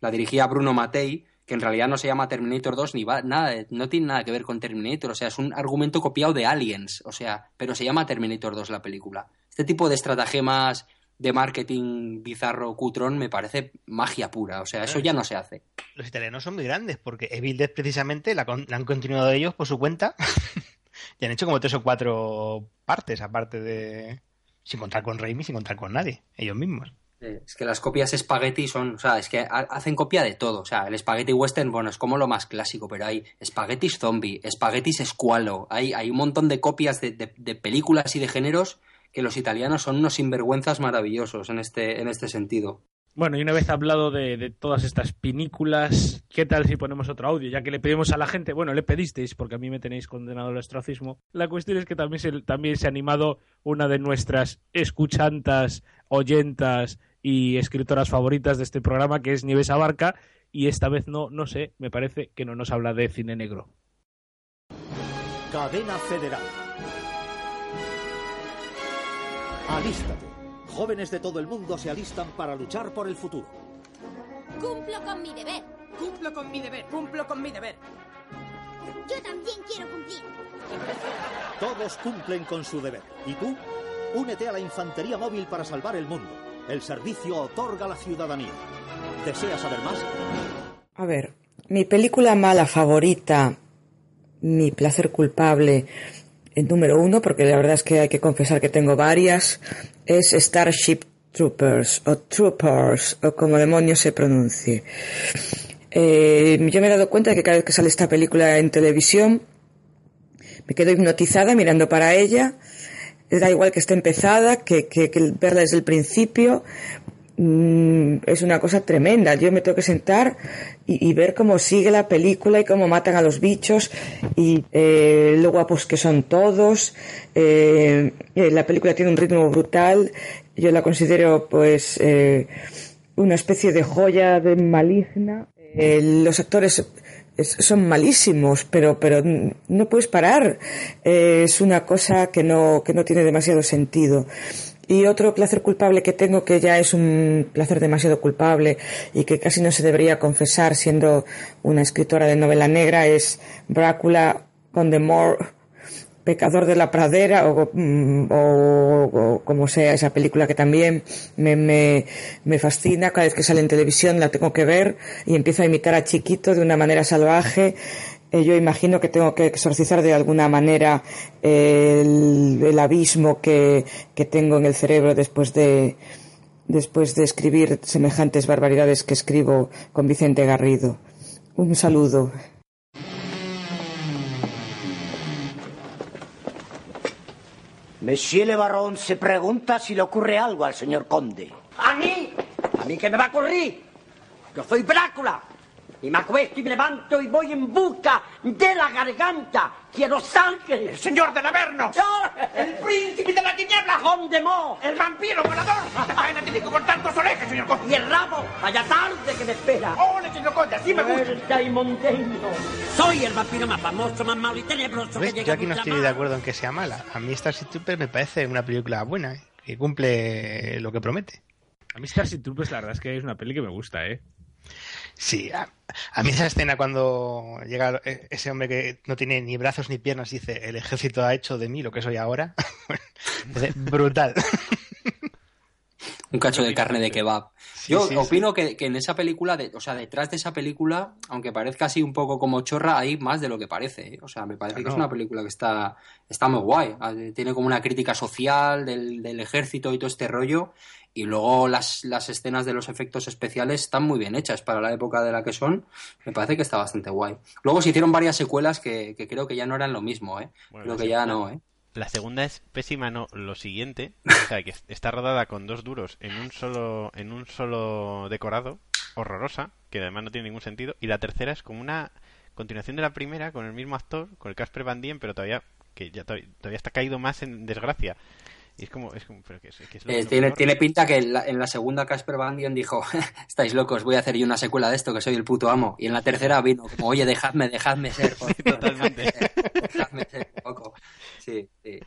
la dirigía Bruno Mattei, que en realidad no se llama Terminator 2 ni va nada, no tiene nada que ver con Terminator, o sea, es un argumento copiado de Aliens, o sea, pero se llama Terminator 2 la película. Este tipo de estratagemas de marketing bizarro cutrón me parece magia pura, o sea, eso ya no se hace. Los italianos son muy grandes porque Evil Dead precisamente la, con- la han continuado ellos por su cuenta y han hecho como tres o cuatro partes aparte de... Sin contar con Raimi, sin contar con nadie, ellos mismos. Es que las copias espagueti son, o sea, es que ha- hacen copia de todo. O sea, el espagueti western, bueno, es como lo más clásico, pero hay espaguetis zombie, espaguetis escualo, hay, hay un montón de copias de, de- películas y de géneros que los italianos son unos sinvergüenzas maravillosos en este, en este sentido. Bueno, y una vez hablado de, de todas estas pinículas, ¿qué tal si ponemos otro audio? Ya que le pedimos a la gente, bueno, le pedisteis, porque a mí me tenéis condenado al ostracismo. La cuestión es que también se, también se ha animado una de nuestras escuchantas, oyentas y escritoras favoritas de este programa, que es Nieves Abarca, y esta vez no, no sé, me parece que no nos habla de cine negro. Cadena Federal. Alístate. Jóvenes de todo el mundo se alistan para luchar por el futuro. Cumplo con mi deber. Cumplo con mi deber, cumplo con mi deber. Yo también quiero cumplir. Todos cumplen con su deber. ¿Y tú? Únete a la Infantería Móvil para salvar el mundo. El servicio otorga la ciudadanía. ¿Deseas saber más? A ver, mi película mala favorita, mi placer culpable, el número uno, porque la verdad es que hay que confesar que tengo varias, es Starship Troopers o Troopers o como demonios se pronuncie. Eh, yo me he dado cuenta de que cada vez que sale esta película en televisión me quedo hipnotizada mirando para ella. Da igual que esté empezada, que, que, que verla desde el principio. Mm, es una cosa tremenda. Yo me tengo que sentar y, y ver cómo sigue la película y cómo matan a los bichos y eh, lo que son todos. Eh, eh, la película tiene un ritmo brutal. Yo la considero pues eh, una especie de joya de maligna. Los actores son malísimos, pero, pero no puedes parar. Eh, es una cosa que no, que no tiene demasiado sentido. Y otro placer culpable que tengo, que ya es un placer demasiado culpable y que casi no se debería confesar siendo una escritora de novela negra, es Brácula con the More, Pecador de la Pradera o, mm, o- o como sea esa película que también me, me, me fascina. Cada vez que sale en televisión la tengo que ver y empiezo a imitar a Chiquito de una manera salvaje. Eh, yo imagino que tengo que exorcizar de alguna manera el, el abismo que, que tengo en el cerebro después de, después de escribir semejantes barbaridades que escribo con Vicente Garrido. Un saludo. Monsieur Le Baron se pregunta si le ocurre algo al señor conde. ¿A mí? ¿A mí qué me va a ocurrir? Yo soy Drácula. Y me acuesto y me levanto y voy en busca de la garganta. Quiero sangre. El señor del Averno. El príncipe de la tiniebla. Gondemó. El vampiro volador. Vaina tiene que cortar dos orejas, señor conde. Y el rabo. Vaya tarde que me espera. ¡Ole, señor conde! Así me gusta. Y. Soy el vampiro más famoso, más malo y tenebroso ¿Ves? que llega Yo aquí no estoy de acuerdo en que sea mala. A mí Starship Troopers me parece una película buena, ¿eh? que cumple lo que promete. A mí Starship Troopers la verdad es que es una peli que me gusta, ¿eh? Sí, a, a mí esa escena cuando llega e- ese hombre que no tiene ni brazos ni piernas y dice el ejército ha hecho de mí lo que soy ahora, brutal. Un cacho de carne de kebab. Sí, Yo sí, opino que, que en esa película, de- o sea, detrás de esa película, aunque parezca así un poco como chorra, hay más de lo que parece. ¿eh? O sea, me parece que es una película que está, está muy guay. Ah, Tiene como una crítica social del, del ejército y todo este rollo. Y luego las, las escenas de los efectos especiales están muy bien hechas para la época de la que son. Me parece que está bastante guay. Luego se hicieron varias secuelas que, que creo que ya no eran lo mismo, ¿eh? Bueno, creo la que ya segunda- no, ¿eh? La segunda es pésima, no, lo siguiente, o sea, que está rodada con dos duros en un solo en un solo decorado, horrorosa, que además no tiene ningún sentido, y la tercera es como una continuación de la primera con el mismo actor, con el Casper Van Dien, pero todavía que ya todavía, todavía está caído más en desgracia. Y es como es como pero que es, es lo- Eh, lo tiene, tiene pinta que en la, en la segunda Casper Van Dien dijo, estáis locos, voy a hacer yo una secuela de esto, que soy el puto amo. Y en la tercera vino como, oye, dejadme, dejadme ser. por totalmente. dejadme ser un poco. Sí, sí.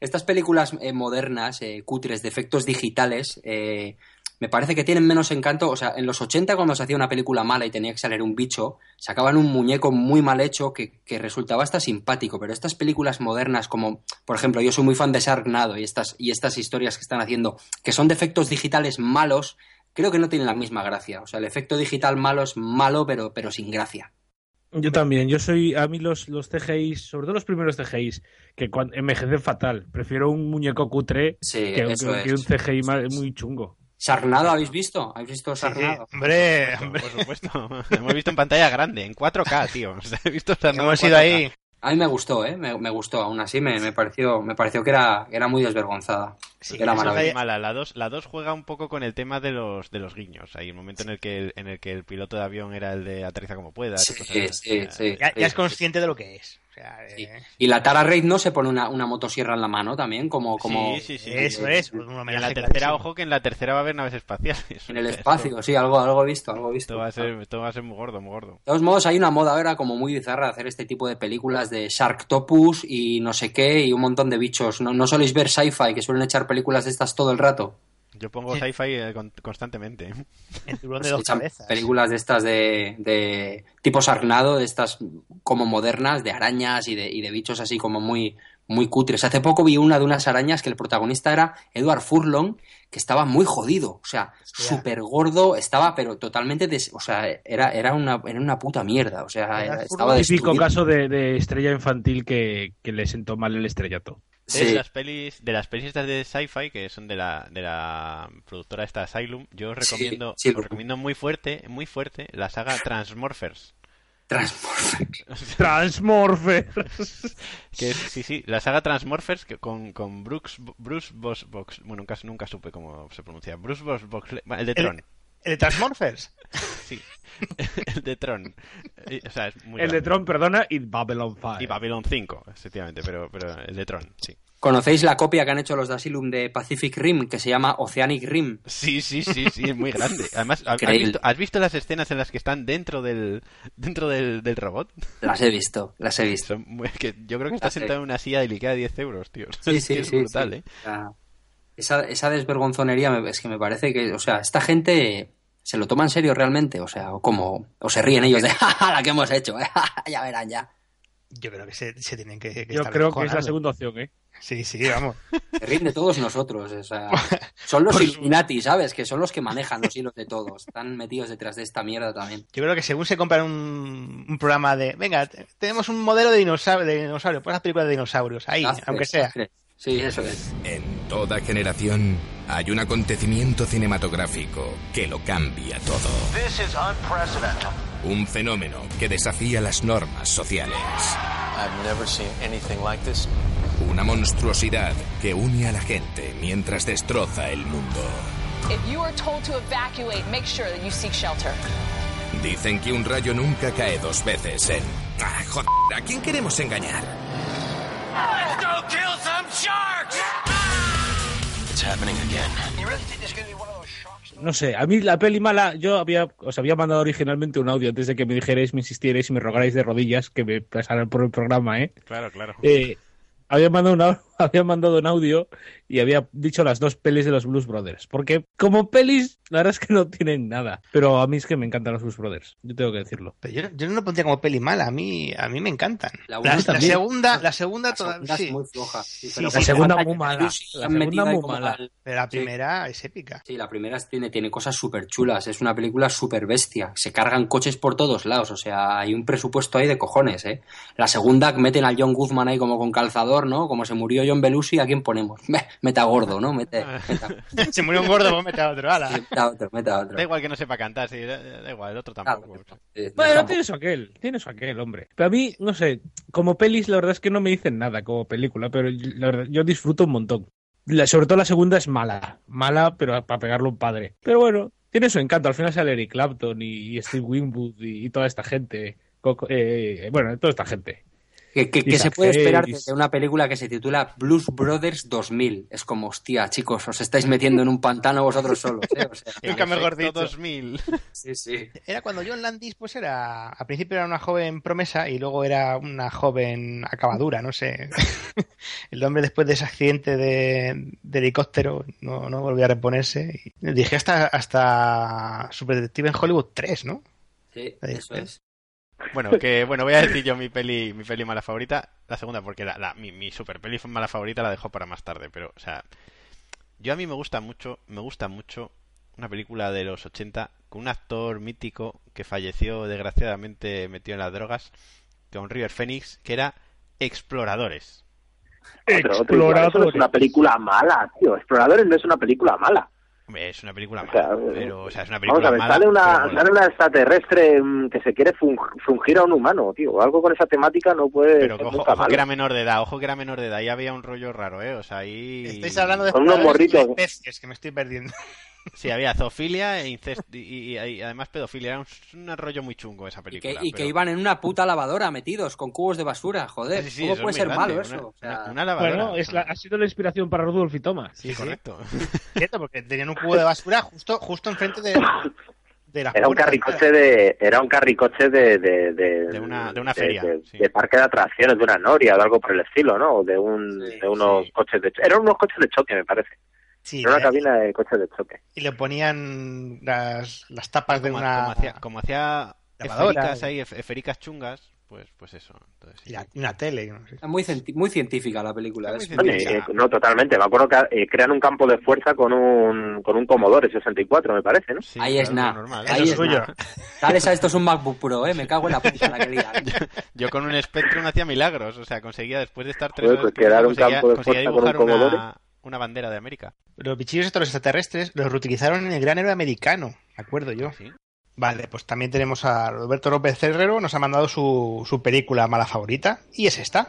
Estas películas eh, modernas, eh, cutres, de efectos digitales, eh, me parece que tienen menos encanto. O sea, en los 80 cuando se hacía una película mala y tenía que salir un bicho, sacaban un muñeco muy mal hecho que, que resultaba hasta simpático. Pero estas películas modernas, como por ejemplo, yo soy muy fan de Sharknado y estas, y estas historias que están haciendo, que son de efectos digitales malos, creo que no tienen la misma gracia. O sea, el efecto digital malo es malo, pero, pero sin gracia. Yo también, yo soy, a mí los, los CGI, sobre todo los primeros CGI, que envejecen fatal. Prefiero un muñeco cutre Sí, que, un CGI ma- muy chungo. ¿Sharknado habéis visto? ¿Habéis visto Sharknado? Hombre, Por supuesto, hemos visto en pantalla grande, en 4K, tío. O sea, he visto Hemos ido 4K. ahí. A mí me gustó, ¿eh? Me, me gustó. Aún así me, me pareció, me pareció que era, que era muy desvergonzada. Sí, era es mala. La 2 la dos juega un poco con el tema de los de los guiños. Hay un momento en el que el, en el que el piloto de avión era el de aterriza como pueda. Sí, sí, sí, Ya, sí. ya es consciente de lo que es. O sea, Sí. eh, Y la Tara Reid no se pone una, una motosierra en la mano también, como, como Sí, sí, sí. eso es. Un Y en la tercera, clarísimo. ojo que en la tercera va a haber naves espaciales. en el Esto- espacio. Sí, algo, algo visto, algo visto. Esto va a ser, esto va a ser muy gordo, muy gordo. De todos modos, hay una moda ahora como muy bizarra de hacer este tipo de películas de Sharktopus y no sé qué y un montón de bichos. ¿No, no soléis ver sci-fi que suelen echar películas de estas todo el rato? Yo pongo sci-fi eh, con- constantemente. El tiburón de dos echan cabezas. películas de estas de, de tipo Sarnado, de estas como modernas, de arañas y de, y de bichos así como muy, muy cutres. Hace poco vi una de unas arañas que el protagonista era Edward Furlong, que estaba muy jodido, o sea, súper gordo, estaba pero totalmente, des- o sea, era, era, una, era una puta mierda, o sea, era- estaba Típico destruido. caso de, de estrella infantil que, que le sentó mal el estrellato. De las pelis, de las pelis estas de sci-fi que son de la, de la productora esta Asylum, yo os recomiendo, sí, os recomiendo muy fuerte, muy fuerte la saga Transmorphers. Transformers. Transmorphers. Que es- sí, sí, la saga Transmorphers que con, con Brooks, Bruce Boss Box, bueno, nunca, nunca supe cómo se pronuncia. Bruce Boss Box, el de El- Tron. ¿El de Transmorphers? Sí, el de Tron. O sea, es muy El de. Tron, perdona, y Babylon 5. Y Babylon 5, efectivamente, pero, pero el de Tron, sí. ¿Conocéis la copia que han hecho los de Asylum de Pacific Rim, que se llama Oceanic Rim? Sí, sí, sí, sí, es muy grande. Además, ¿has visto, has visto las escenas en las que están dentro del dentro del, del robot? Las he visto, las he visto. Son muy- que yo creo que está sí. sentado en una silla delicada de 10 euros, tío. Sí, Es sí, es sí. brutal, sí. ¿eh? Esa, esa desvergonzonería me- es que me parece que, o sea, esta gente se lo toma en serio realmente, o sea, o como, o se ríen ellos de, "Ja, la que hemos hecho, ¿eh? ya verán ya. Yo creo que se, se tienen que, que Yo estar creo que es la segunda opción, ¿eh? Sí, sí, vamos. Se ríen de todos nosotros, o sea, son los Illuminati, ¿sabes? Que son los que manejan los hilos de todos, están metidos detrás de esta mierda también. Yo creo que según se compran un, un programa de, venga, te- tenemos un modelo de dinosaurio, de dinosaurio pues las películas de dinosaurios, ahí, aunque sea. Sí, eso es. En toda generación hay un acontecimiento cinematográfico que lo cambia todo. This is unprecedented. Un fenómeno que desafía las normas sociales. I've never seen anything like this. Una monstruosidad que une a la gente mientras destroza el mundo. If you are told to evacuate, make sure that you seek shelter. Dicen que un rayo nunca cae dos veces en... Ah, joder, ¿a quién queremos engañar? Let's go kill some sharks! It's happening again. You really think this is gonna be one of those shocks? No sé, a mí la peli mala, yo había, os había mandado originalmente un audio antes de que me dijerais, me insistierais y me rogarais de rodillas que me pasaran por el programa, ¿eh? Claro, claro. Eh, había, mandado un, au- había mandado un audio y había dicho las dos pelis de los Blues Brothers. Porque como pelis, la verdad es que no tienen nada. Pero a mí es que me encantan los Blues Brothers, yo tengo que decirlo. Pero yo, yo no lo pondría como peli mala, a mí, a mí me encantan. La La, la segunda, la segunda, toda- segunda es muy floja, sí, Sí, pero sí, La segunda la- muy mala. La segunda muy mala. al- Pero la Sí. primera es épica. Sí, la primera tiene, tiene cosas súper chulas. Es una película súper bestia. Se cargan coches por todos lados. O sea, hay un presupuesto ahí de cojones, ¿eh? La segunda meten al John Guzman ahí como con calzador, ¿no? Como se murió John Belushi, ¿a quién ponemos? Meta gordo, ¿no? Mete, meta, Se murió un gordo, pues mete a otro, ala. meta otro, meta otro. Da igual que no sepa cantar, sí, da, da igual, el otro tampoco. Eh, Bueno, tampoco. tiene eso aquel, tiene eso aquel, hombre. Pero a mí, no sé, como pelis, la verdad es que no me dicen nada como película, pero la verdad, yo disfruto un montón. La- sobre todo la segunda es mala, mala, pero para pegarlo un padre. Pero bueno, tiene su encanto. Al final sale Eric Clapton y, y Steve Winwood y, y toda esta gente. Coco- eh, bueno, toda esta gente. ¿Qué, qué- qué Isaac se puede esperar de una película que se titula Blues Brothers 2000? Es como, hostia, chicos, os estáis metiendo en un pantano vosotros solos, ¿eh? O sea, Nunca mejor dicho. 2000. sí, sí. Era cuando John Landis, pues era. Al principio era una joven promesa y luego era una joven acabadura, no sé. El hombre, después de ese accidente de, de helicóptero, no, no volvió a reponerse. Y dije hasta, hasta Super Detective en Hollywood 3, ¿no? Sí, eso es. Bueno, que bueno, voy a decir yo mi peli, mi peli mala favorita, la segunda, porque la, la- mi, mi super peli mala favorita la dejo para más tarde, pero, o sea, yo a mí me gusta mucho, me gusta mucho una película de los 80 con un actor mítico que falleció desgraciadamente metido en las drogas, con River Phoenix, que era Exploradores. Otro eso no es una película mala, tío. Exploradores no es una película mala. Hombre, Es una película O sea, mala, pero, o sea, es una película Vamos a ver, mala. sale una, sale una extraterrestre mm, que se quiere fun- fungir a un humano, tío. Algo con esa temática no puede Pero ser ojo, nunca ojo malo. que era menor de edad, ojo que era menor de edad, ahí había un rollo raro, ¿eh? O sea, ahí... Estáis hablando de Con unos morritos. especies, que me estoy perdiendo. Sí, había zoofilia e incesto y, y- y además pedofilia. Era un, un rollo muy chungo esa Y que, película. y que iban en una puta lavadora metidos con cubos de basura, joder. Sí, sí, ¿Cómo puede es ser malo eso? una- O sea, una, una lavadora. Bueno, es la- ha sido la inspiración para Rudolf y Thomas. Sí, correcto. Cierto, porque tenían un cubo de basura justo, justo enfrente de, Era un puerta. carricoche de, era un carricoche de, de, de, De una- de una feria, de, sí. de parque de atracciones, de una noria, o algo por el estilo, ¿no? O de un, de unos coches de choque. Eran unos coches de choque, me parece. Sí, Era una eh, cabina de coches de choque. y le ponían las, las tapas de una como hacía, como hacía ahí, ef- esfericas chungas, pues, pues eso. Entonces, sí, y la- una tele. no sé. muy, muy científica la película. Está es- muy Oye, científica. eh, no, totalmente. Me acuerdo que eh, crean un campo de fuerza con un, con un Commodore 64, me parece, ¿no? Sí, Ahí es nada. Ahí es es suyo. nada. Sales a esto es un MacBook Pro, ¿eh? Me cago en la puta la que lian. Yo con un Spectrum hacía milagros, o sea, conseguía después de estar tres Joder, horas pues crear un conseguía, campo de fuerza con un Commodore. una, una bandera de América. Los bichillos estos los extraterrestres los reutilizaron en el gran héroe americano, me acuerdo yo. ¿Sí? Vale, pues también tenemos a Roberto López Herrero, nos ha mandado su, su película mala favorita, y es esta.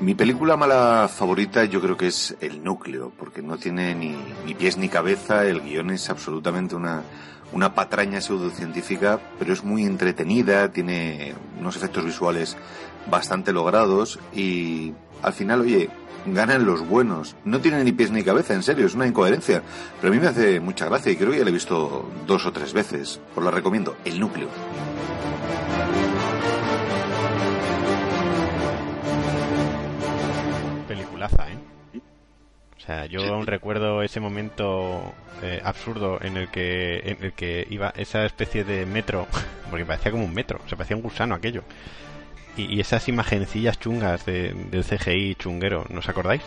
Mi película mala favorita yo creo que es El Núcleo, porque no tiene ni, ni pies ni cabeza, el guion es absolutamente una, una patraña pseudocientífica, pero es muy entretenida, tiene unos efectos visuales bastante logrados y al final, oye, ganan los buenos. No tiene ni pies ni cabeza, en serio, es una incoherencia, pero a mí me hace mucha gracia y creo que ya la he visto dos o tres veces. Os la recomiendo, El Núcleo. O sea, yo aún recuerdo ese momento eh, absurdo en el que en el que iba esa especie de metro, porque parecía como un metro, o sea, parecía un gusano aquello. Y, y esas imagencillas chungas de- del CGI chunguero, ¿nos acordáis?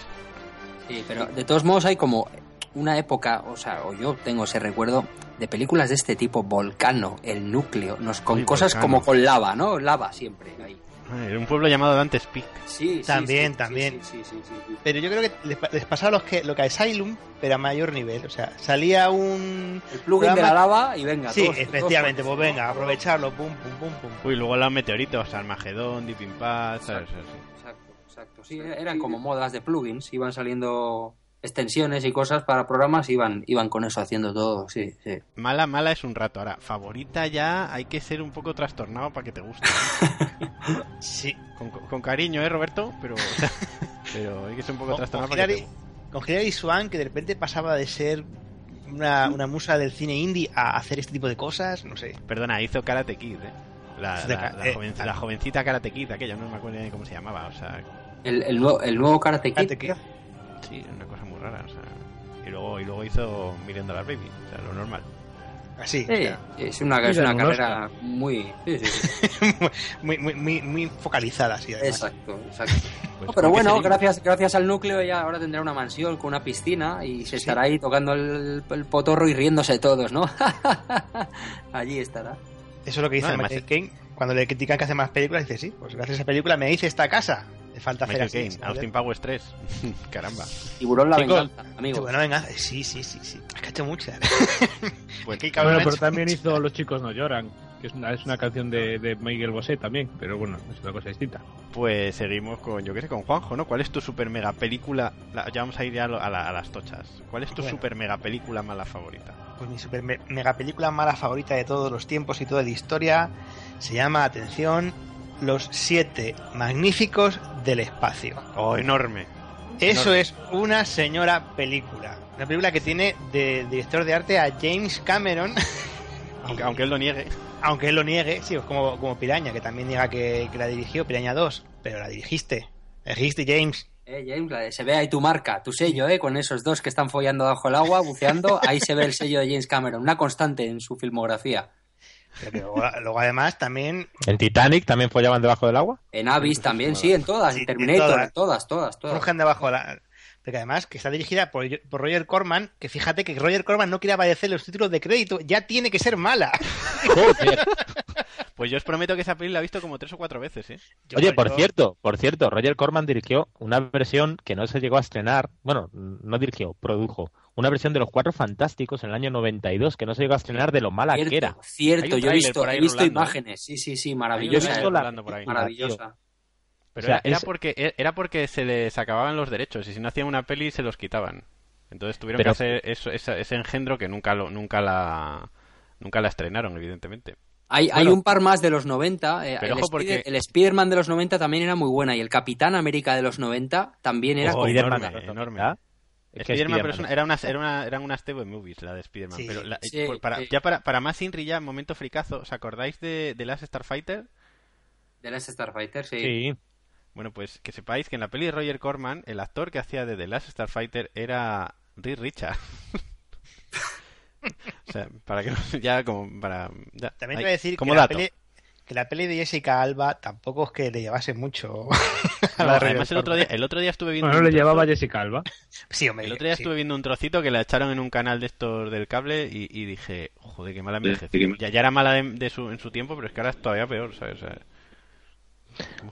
Sí, pero de todos modos hay como una época, o sea, o yo tengo ese recuerdo de películas de este tipo, Volcano, El Núcleo, nos con cosas Volcano. como con lava, ¿no? Lava siempre ahí. Ah, Era un pueblo llamado Dante's Peak. Sí, sí, También, sí, también. Sí, sí, sí, sí, sí. Pero yo creo que les, pa- les pasaba los que, lo que a Asylum, pero a mayor nivel. O sea, salía un. El plugin de la lava y venga, Sí, todos- efectivamente, todos pues venga, aprovecharlo, pum, pum, pum, pum. Uy, luego los meteoritos, Armagedón, Deep Impact, ¿sabes? Exacto, exacto. Sí, eran como modas de plugins, iban saliendo extensiones y cosas para programas, iban, iban con eso haciendo todo, sí, sí. Mala, mala es un rato. Ahora, favorita ya hay que ser un poco trastornado para que te guste. sí. Con, con cariño, ¿eh, Roberto? Pero, pero hay que ser un poco trastornado con Hilary, con Hilary Swank, que de repente pasaba de ser una, una musa del cine indie a hacer este tipo de cosas, no sé. Perdona, hizo Karate Kid, ¿eh? La, la- eh, joven- la jovencita Karate Kid, aquella, no me acuerdo ni cómo se llamaba, o sea... El, el, nuevo, el nuevo Karate Kid. Karate Kid. Sí, una cosa muy rara, o sea... Y luego, y luego hizo Million Dollar Baby, o sea, lo normal. Así. Sí, es una, es una carrera muy... Sí, sí, sí. muy, muy, muy, muy focalizada, sí. además. Exacto, exacto. Pues No, pero ¿con qué bueno, gracias, gracias al núcleo ella ahora tendrá una mansión con una piscina y se estará ahí tocando el, el potorro y riéndose todos, ¿no? Allí estará. Eso es lo que dice No, Michael Caine. Cuando le critican que hace más películas, dice, sí, pues gracias a esa película me hice esta casa. Falta hacer Michael así. ¿sabes? Austin Powers 3. Caramba. Tiburón la Chicos, venganza, amigo. Bueno, venga, sí, sí, sí, sí. Es que ha hecho muchas. Pues, Qué cabrón Bueno, pero también muchas. hizo Los chicos no lloran, que es una, es una canción de, de Miguel Bosé también, pero bueno, es una cosa distinta. Pues seguimos con, yo qué sé, con Juanjo, ¿no? ¿Cuál es tu super mega película? la- ya vamos a ir ya a, lo- a la- a las tochas. ¿Cuál es tu Bueno. super mega película mala favorita? Pues mi super me- mega película mala favorita de todos los tiempos y toda la historia se llama, atención, Los Siete Magníficos del Espacio. Oh, enorme. Eso Enorme. es una señora película. Una película que tiene de director de arte a James Cameron. Aunque, aunque él lo niegue. Aunque él lo niegue, sí, es como, como Piraña, que también niega que, que la dirigió, Piraña 2, pero la dirigiste. La dirigiste, James. Eh, James, la de- se ve ahí tu marca, tu sello, ¿eh? Con esos dos que están follando bajo el agua, buceando, ahí se ve el sello de James Cameron, una constante en su filmografía. Pero luego, además también ¿En Titanic también follaban debajo del agua? En Avis también, sí, en todas, Sí, en Terminator, todas. en todas, todas, todas. Brujan debajo de la... Porque además que está dirigida por, por Roger Corman, que fíjate que Roger Corman no quiere aparecer en los títulos de crédito, ya tiene que ser mala. Pues yo os prometo que esa peli la he visto como tres o cuatro veces, ¿eh? Yo- Oye, por yo- cierto, por cierto, Roger Corman dirigió una versión que no se llegó a estrenar, bueno, no dirigió, produjo, una versión de Los Cuatro Fantásticos en el año 92 que no se llegó a estrenar de lo mala Cierto, que era. Cierto, yo he visto, he visto rulando, ¿eh? imágenes, sí, sí, sí, maravillosa. ahí. Maravillosa. Pero O sea, era, era es- porque, e, era porque se les acababan los derechos y si no hacían una peli se los quitaban. Entonces tuvieron Pero- que hacer eso, ese engendro que nunca, lo, nunca, la, nunca la estrenaron, evidentemente. Hay, hay un par más de los 90. eh, Pero el, ojo, porque- Spider-Man de los 90 también era muy buena y el Capitán América de los 90 también era Oh, enorme, Spider-Man, enorme. ¿verdad? Es que Spider-Man, pero es Spider-Man. una- era unas, era una- eran unas TV movies, la de Spider-Man. Sí, pero la- sí, por- para, sí. Ya para, para más Inri, ya, momento fricazo, ¿os acordáis de, de Last Starfighter? de las Starfighter, sí. Sí. Bueno, pues que sepáis que en la peli de Roger Corman, el actor que hacía de The Last Starfighter era Reed Richard. o sea, para que no- ya como para ya, También te voy a decir que como la, dato. peli, que la peli de Jessica Alba tampoco es que le llevase mucho. a No, la además el otro día, el otro día estuve viendo Bueno, un le trozo- llevaba Jessica Alba. Sí, hombre, el otro día sí. estuve viendo un trocito que la echaron en un canal de estos del cable y, y dije, joder, qué mala envejeció. Ya, ya era mala de, de su, en su tiempo, pero es que ahora es todavía peor, ¿sabes? O sea, muy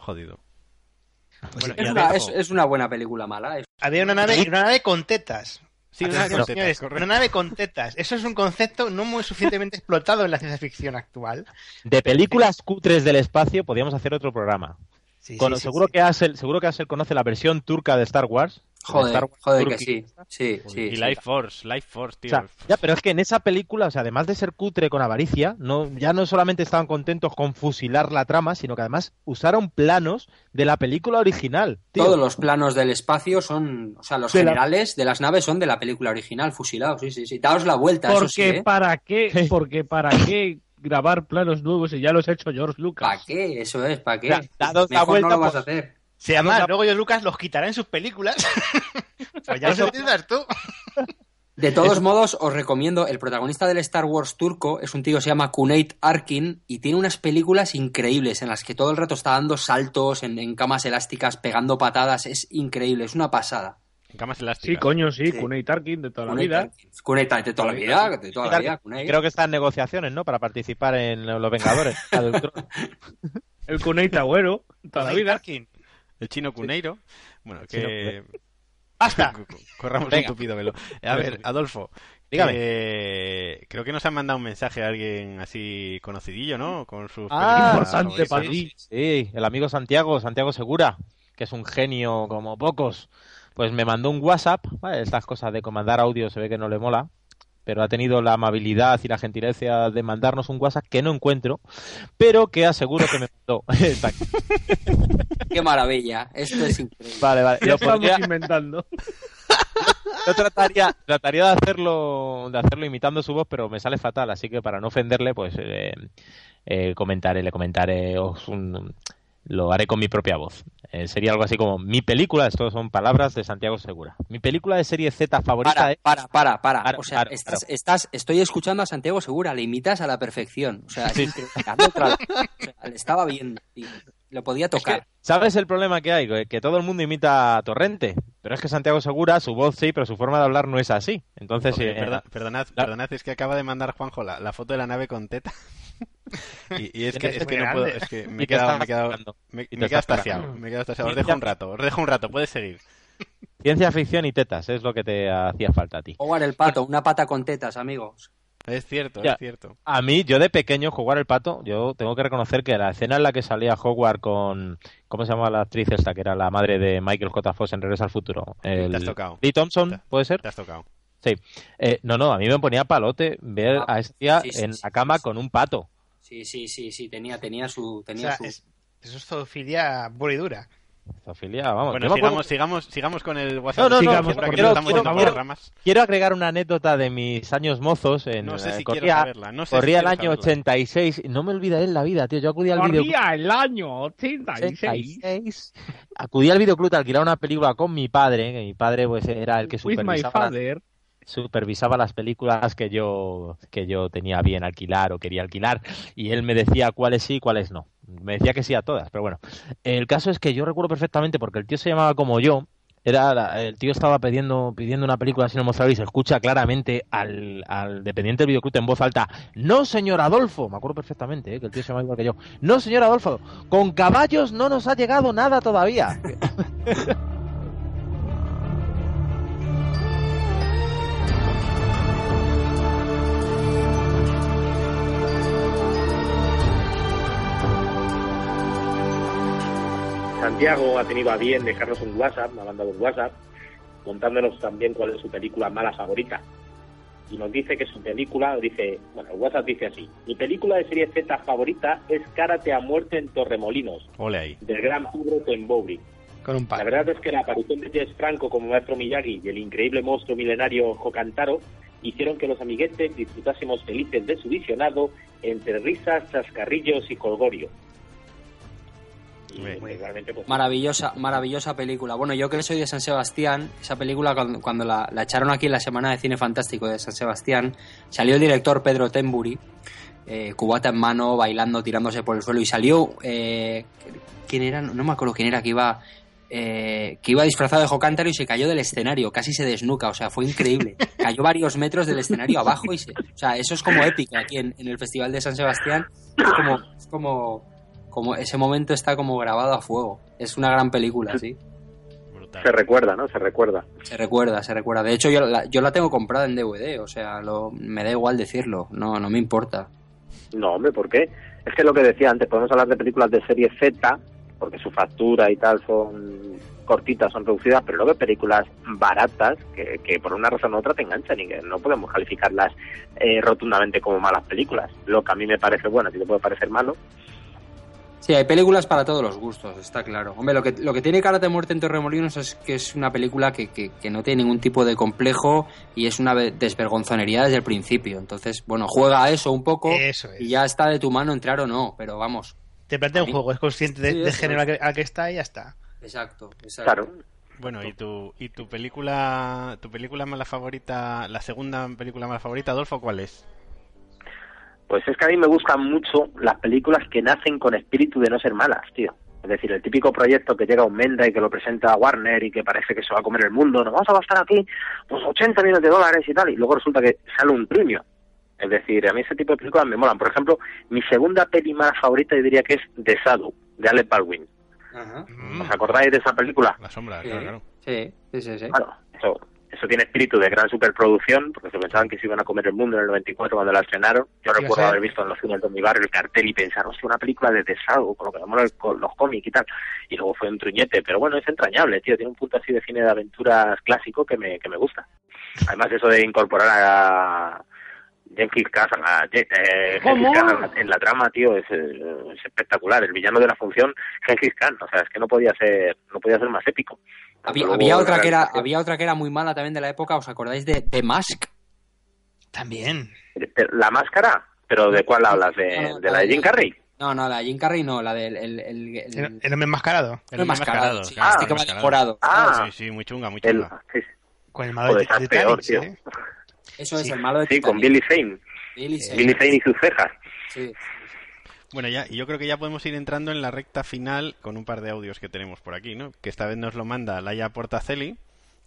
Bueno, y Es una, ver, es, es una buena película mala. es- Había una nave, una nave con tetas. Sí, una nave con tetas, señores, correcto. una nave con tetas. Eso es un concepto no muy suficientemente explotado en la ciencia ficción actual. De películas cutres del espacio podríamos hacer otro programa. Sí, Con- sí, sí, seguro sí. que Asel, seguro que Asel conoce la versión turca de Star Wars. De Joder, joder que sí. Sí, sí. y sí. Life Force, Life Force, O tío. sea, ya, pero es que en esa película, o sea, además de ser cutre con avaricia, no, ya no solamente estaban contentos con fusilar la trama, sino que además usaron planos de la película original. tío. Todos los planos del espacio son, o sea, los De la- generales de las naves son de la película original, fusilados, sí, sí, sí. Daos la vuelta, eso Porque sí, ¿eh? para qué, porque para qué grabar planos nuevos y ya los ha hecho George Lucas. ¿Para qué? Eso es, ¿para qué? O sea, dados la Mejor vuelta, no lo vas a pues, Si además luego yo Lucas los quitará en sus películas, pues ya los tú. De todos modos, os recomiendo, el protagonista del Star Wars turco es un tío que se llama Kuneit Arkin y tiene unas películas increíbles en las que todo el rato está dando saltos en, en camas elásticas, pegando patadas, es increíble, es una pasada. En camas Sí, elásticas. coño, sí, Sí. Kunei Tarkin de toda la vida. Arkin. Arkin, de toda la vida, de toda la vida, Kuneit. Creo que está en negociaciones, ¿no? Para participar en Los Vengadores. El Kunei Tagüero, toda la vida. Tarkin. El chino Cuneiro. Bueno, chino que. ¡Basta! Corramos Venga. un tupido velo. A ver, Adolfo. Dígame. que- Creo que nos han mandado un mensaje a alguien así conocidillo, ¿no? Con sus Ah, importante favoritas. para ti. Sí, el amigo Santiago, Santiago Segura, que es un genio como pocos, pues me mandó un WhatsApp. ¿vale? Estas cosas de comandar audio se ve que no le mola, pero ha tenido la amabilidad y la gentileza de mandarnos un WhatsApp que no encuentro, pero que aseguro que me mandó. Está aquí. Qué maravilla, esto es increíble. vale, vale. Lo estamos podría- inventando. yo trataría, trataría de hacerlo, de hacerlo imitando su voz, pero me sale fatal, así que para no ofenderle, pues eh, eh, comentaré, le comentaré os un- lo haré con mi propia voz. Eh, sería algo así como mi película, esto son palabras de Santiago Segura. Mi película de serie Z favorita Para, es para, para, para. Para, O sea, para, estás, para. estás, estoy escuchando a Santiago Segura, le imitas a la perfección. O sea, Sí. otra. O le estaba viendo, tío. Lo podía Es que, tocar. ¿Sabes el problema que hay? Que- todo el mundo imita a Torrente, pero es que Santiago Segura, su voz sí, pero su forma de hablar no es así. Entonces, eh, perdonad, la- perdonad, es que acaba de mandar Juanjo la, la foto de la nave con teta. y, y es que, es que no puedo, es que me he quedado, me he quedado, me, me extasiado, sacando. me he quedado. Os dejo un rato, os dejo un rato, puedes seguir. ciencia ficción y tetas es lo que te hacía falta a ti. Jugar el pato, una pata con tetas, amigos. Es cierto, Ya. es cierto. A mí, yo de pequeño, jugar el pato, yo tengo que reconocer que la escena en la que salía Hogwarts con. ¿Cómo se llama la actriz esta? Que era la madre de Michael J. Fox en Regreso al Futuro. El... Te has tocado. Lee Thompson, ¿puede ser? Te has tocado. Sí. Eh, no, no, a mí me ponía palote ver Ah, a este tía sí, sí, en sí, la cama sí, con un pato. Sí, sí, sí, sí, tenía, tenía su, O tenía sea, su. es- eso es zoofilia pura y dura. Zoofilia, vamos. Bueno, acuerdo- sigamos, sigamos, sigamos con el WhatsApp. No, no, no, Sigamos, quiero- estamos quiero- por quiero- ramas. Quiero agregar una anécdota de mis años mozos. En, No sé eh, si quiero corría saberla, no sé si corría el quiero año saberla. 86 y no me olvidaré en la vida, tío. Yo acudí al video Corría el año 86. 86. Acudí al videoclub a alquilar una película con mi padre, que mi padre pues era el que With my supervisaba, father. Supervisaba las películas que yo que yo tenía bien alquilar o quería alquilar y él me decía cuáles sí y cuáles no. Me decía que sí a todas, pero bueno. El caso es que yo recuerdo perfectamente porque el tío se llamaba como yo. Era el tío estaba pidiendo pidiendo una película sin mostrar y se escucha claramente al, al dependiente del videoclub en voz alta no señor Adolfo me acuerdo perfectamente ¿eh? que el tío se llama igual que yo no señor Adolfo con caballos no nos ha llegado nada todavía Santiago ha tenido a bien dejarnos un WhatsApp, me ha mandado un WhatsApp, contándonos también cuál es su película mala favorita. Y nos dice que su película, dice, bueno, el WhatsApp dice así, mi película de serie Z favorita es Karate a muerte en Torremolinos, Ole ahí. del gran Pedro Tembowri. Con un La verdad es que la aparición de Jess Franco como maestro Miyagi y el increíble monstruo milenario Hokantaro hicieron que los amiguetes disfrutásemos felices de su visionado entre risas, chascarrillos y colgorio. Y, Muy pues, realmente, pues, Maravillosa, maravillosa película. Bueno, yo que soy de San Sebastián, esa película cuando, cuando la, la echaron aquí en la Semana de Cine Fantástico de San Sebastián, salió el director Pedro Temburi, eh, cubata en mano, bailando, tirándose por el suelo, y salió, eh, ¿quién era? No, no me acuerdo quién era, que iba, eh, que iba disfrazado de Jocántaro y se cayó del escenario, casi se desnuca, o sea, fue increíble. Cayó varios metros del escenario abajo y se, o sea, eso es como épico aquí en, en el Festival de San Sebastián, es como, es como, como ese momento está como grabado a fuego. Es una gran película, sí. se recuerda, ¿no? Se recuerda. Se recuerda, se recuerda. De hecho, yo la, yo la tengo comprada en DVD, o sea, lo, me da igual decirlo, no, no me importa. No, hombre, ¿por qué? Es que lo que decía antes, podemos hablar de películas de serie Z, porque su factura y tal son cortitas, son reducidas, pero luego películas baratas que, que por una razón u otra te enganchan y que no podemos calificarlas eh, rotundamente como malas películas. Lo que a mí me parece bueno, a ti te puede parecer malo. Sí, hay películas para todos los gustos, está claro. Hombre, lo que, lo que tiene Karate Muerte en Torremolinos es que es una película que, que, que no tiene ningún tipo de complejo y es una ve- desvergonzonería desde el principio. Entonces, bueno, juega a eso un poco Eso es. y ya está de tu mano entrar o no, pero vamos. Te plantea un mí- juego, es consciente de, Sí, de género es. al que, al que está y ya está. Exacto, exacto. Claro. Bueno, ¿y tu, y tu película tu película mala favorita, la segunda película mala favorita, Adolfo, cuál es? Pues es que a mí me gustan mucho las películas que nacen con espíritu de no ser malas, tío. Es decir, el típico proyecto que llega a un Menda y que lo presenta a Warner y que parece que se va a comer el mundo, nos vamos a gastar aquí pues 80 millones de dólares y tal, y luego resulta que sale un premio. Es decir, a mí ese tipo de películas me molan. Por ejemplo, mi segunda peli más favorita yo diría que es The Shadow, de Alec Baldwin. ¿Os acordáis de esa película? La sombra, Sí. claro, claro. Sí, sí, sí. sí. Claro, eso, eso tiene espíritu de gran superproducción, porque se pensaban que se iban a comer el mundo en el 94 cuando la estrenaron. Yo recuerdo haber visto en los cines de mi barrio el cartel y pensar, hostia, una película de Shadow, con lo que con los cómics y tal. Y luego fue un truñete, pero bueno, es entrañable, tío. Tiene un punto así de cine de aventuras clásico que me, que me gusta. Además, eso de incorporar a Jenkins a Je- eh, en la, en la trama, tío, es, es espectacular. El villano de la función, Gengis Khan, o sea, es que no podía ser, no podía ser más épico. Había, había otra que era, había otra que era muy mala también de la época, ¿os acordáis de The Mask? También. La máscara, pero ¿de cuál hablas? ¿De, No, no, de la de Jim Carrey? No, no, la de Jim Carrey no, la del el, el, el- El, el hombre enmascarado. el enmascarado, sí, claro, este enmascarado. Ah, Sí, sí, muy chunga, muy el, chunga. sí, Con el malo de, de peor, tío. ¿eh? Eso es el malo de Sí, con. Billy Zane. Billy Zane. Billy Zane y sus cejas. Sí. Bueno, ya, yo creo que ya podemos ir entrando en la recta final con un par de audios que tenemos por aquí, ¿no? Que esta vez nos lo manda Laia Portacelli,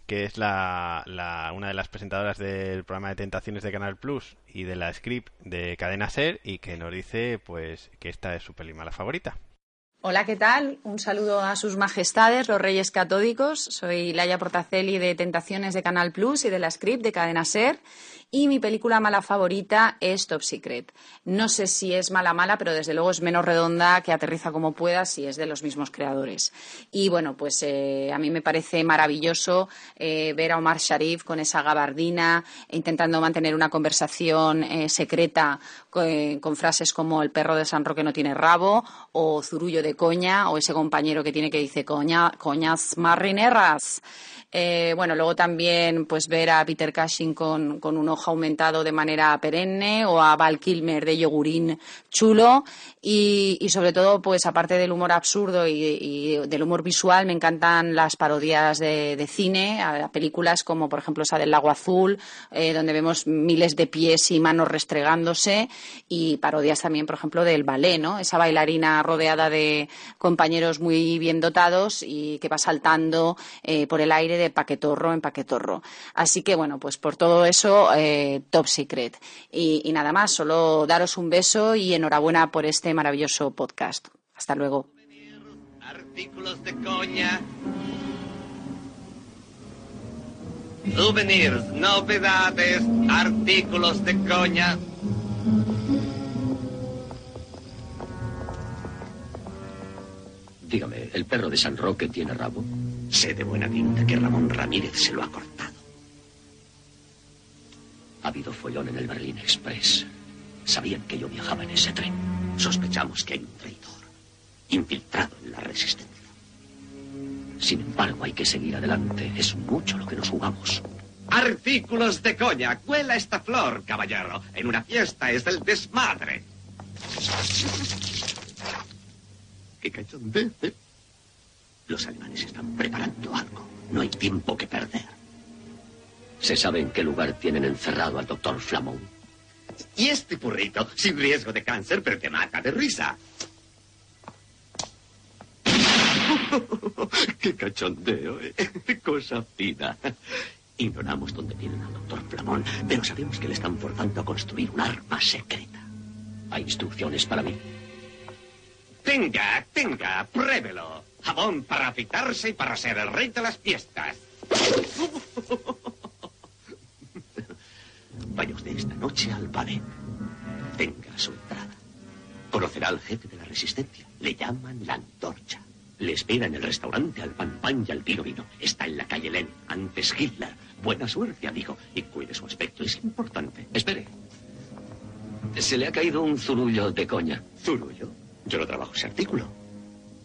que es la, la- una de las presentadoras del programa de Tentaciones de Canal Plus y de la script de Cadena Ser, y que nos dice, pues, que esta es su peli mala favorita. Hola, ¿qué tal? Un saludo a sus majestades, los reyes catódicos. Soy Laia Portacelli de Tentaciones de Canal Plus y de la Script de Cadena Ser. Y mi película mala favorita es Top Secret. No sé si es mala mala, pero desde luego es menos redonda que aterriza como puedas y es de los mismos creadores. Y bueno, pues eh, a mí me parece maravilloso eh, ver a Omar Sharif con esa gabardina, intentando mantener una conversación eh, secreta co- eh, con frases como el perro de San Roque no tiene rabo, o zurullo de coña, o ese compañero que tiene que dice coña, coñas marineras. Eh, bueno, luego también pues ver a Peter Cushing con, con un ojo aumentado de manera perenne o a Val Kilmer de yogurín chulo y, sobre todo pues aparte del humor absurdo y, del humor visual me encantan las parodias de, de cine películas como por ejemplo esa del Lago Azul eh, donde vemos miles de pies y manos restregándose y parodias también por ejemplo del ballet, ¿no? Esa bailarina rodeada de compañeros muy bien dotados y que va saltando eh, por el aire de paquetorro en paquetorro. Así que bueno, pues por todo eso, eh, Top Secret. Y, y nada más, solo daros un beso y enhorabuena por este maravilloso podcast. Hasta luego. Artículos de coña. Souvenirs, novedades, artículos de coña. Dígame, ¿el perro de San Roque tiene rabo? Sé de buena tinta que Ramón Ramírez se lo ha cortado. Ha habido follón en el Berlín Express. Sabían que yo viajaba en ese tren. Sospechamos que hay un traidor infiltrado en la resistencia. Sin embargo, hay que seguir adelante. Es mucho lo que nos jugamos. Artículos de coña. Cuela esta flor, caballero. En una fiesta es el desmadre. ¿Qué cachondeo? Los alemanes están preparando algo. No hay tiempo que perder. ¿Se sabe en qué lugar tienen encerrado al doctor Flamón? Y este burrito, sin riesgo de cáncer, pero te mata de risa. ¡Qué cachondeo! ¿eh? Cosa fina. Ignoramos dónde tienen al doctor Flamón, pero sabemos que le están forzando a construir un arma secreta. ¿Hay instrucciones para mí? Tenga, tenga, pruébelo. Jabón para afeitarse y para ser el rey de las fiestas. Vaya usted esta noche al ballet. Tenga su entrada. Conocerá al jefe de la resistencia. Le llaman la antorcha. Le espera en el restaurante al pan pan y al vino vino. Está en la calle Len, antes Hitler. Buena suerte, amigo. Y cuide su aspecto, es importante. Espere. Se le ha caído un zurullo de coña. ¿Zurullo? Yo no trabajo ese artículo.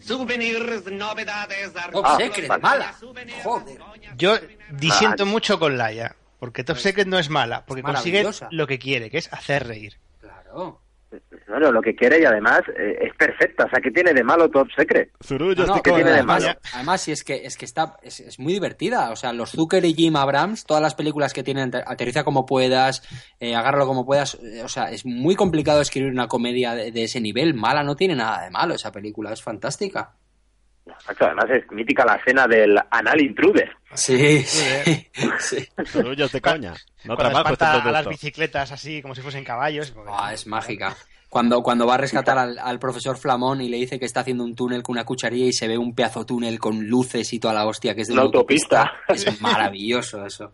Souvenirs, novedades, Top Secret, mala. Joder. Yo disiento mucho con Laia, porque Top Secret no es mala, porque consigue lo que quiere, que es hacer reír. Claro. Bueno, lo que quiere y además eh, es perfecta. O sea, ¿qué tiene de malo Top Secret? Zurullo, No, ¿qué tiene de además, malo? además, sí, es que, es que está, es, es muy divertida. O sea, los Zucker y Jim Abrams, todas las películas que tienen, aterriza como puedas, eh, agárralo como puedas. eh, o sea, es muy complicado escribir una comedia de, de ese nivel. Mala no tiene nada de malo esa película, es fantástica. Además es mítica la escena del anal intruder. Sí, sí. Zurullos de coña. No trabajo este a las bicicletas así, como si fuesen caballos. Ah, es mágica. Cuando, cuando va a rescatar al, al profesor Flamón y le dice que está haciendo un túnel con una cucharilla y se ve un pedazo túnel con luces y toda la hostia que es de Una autopista. Es maravilloso eso.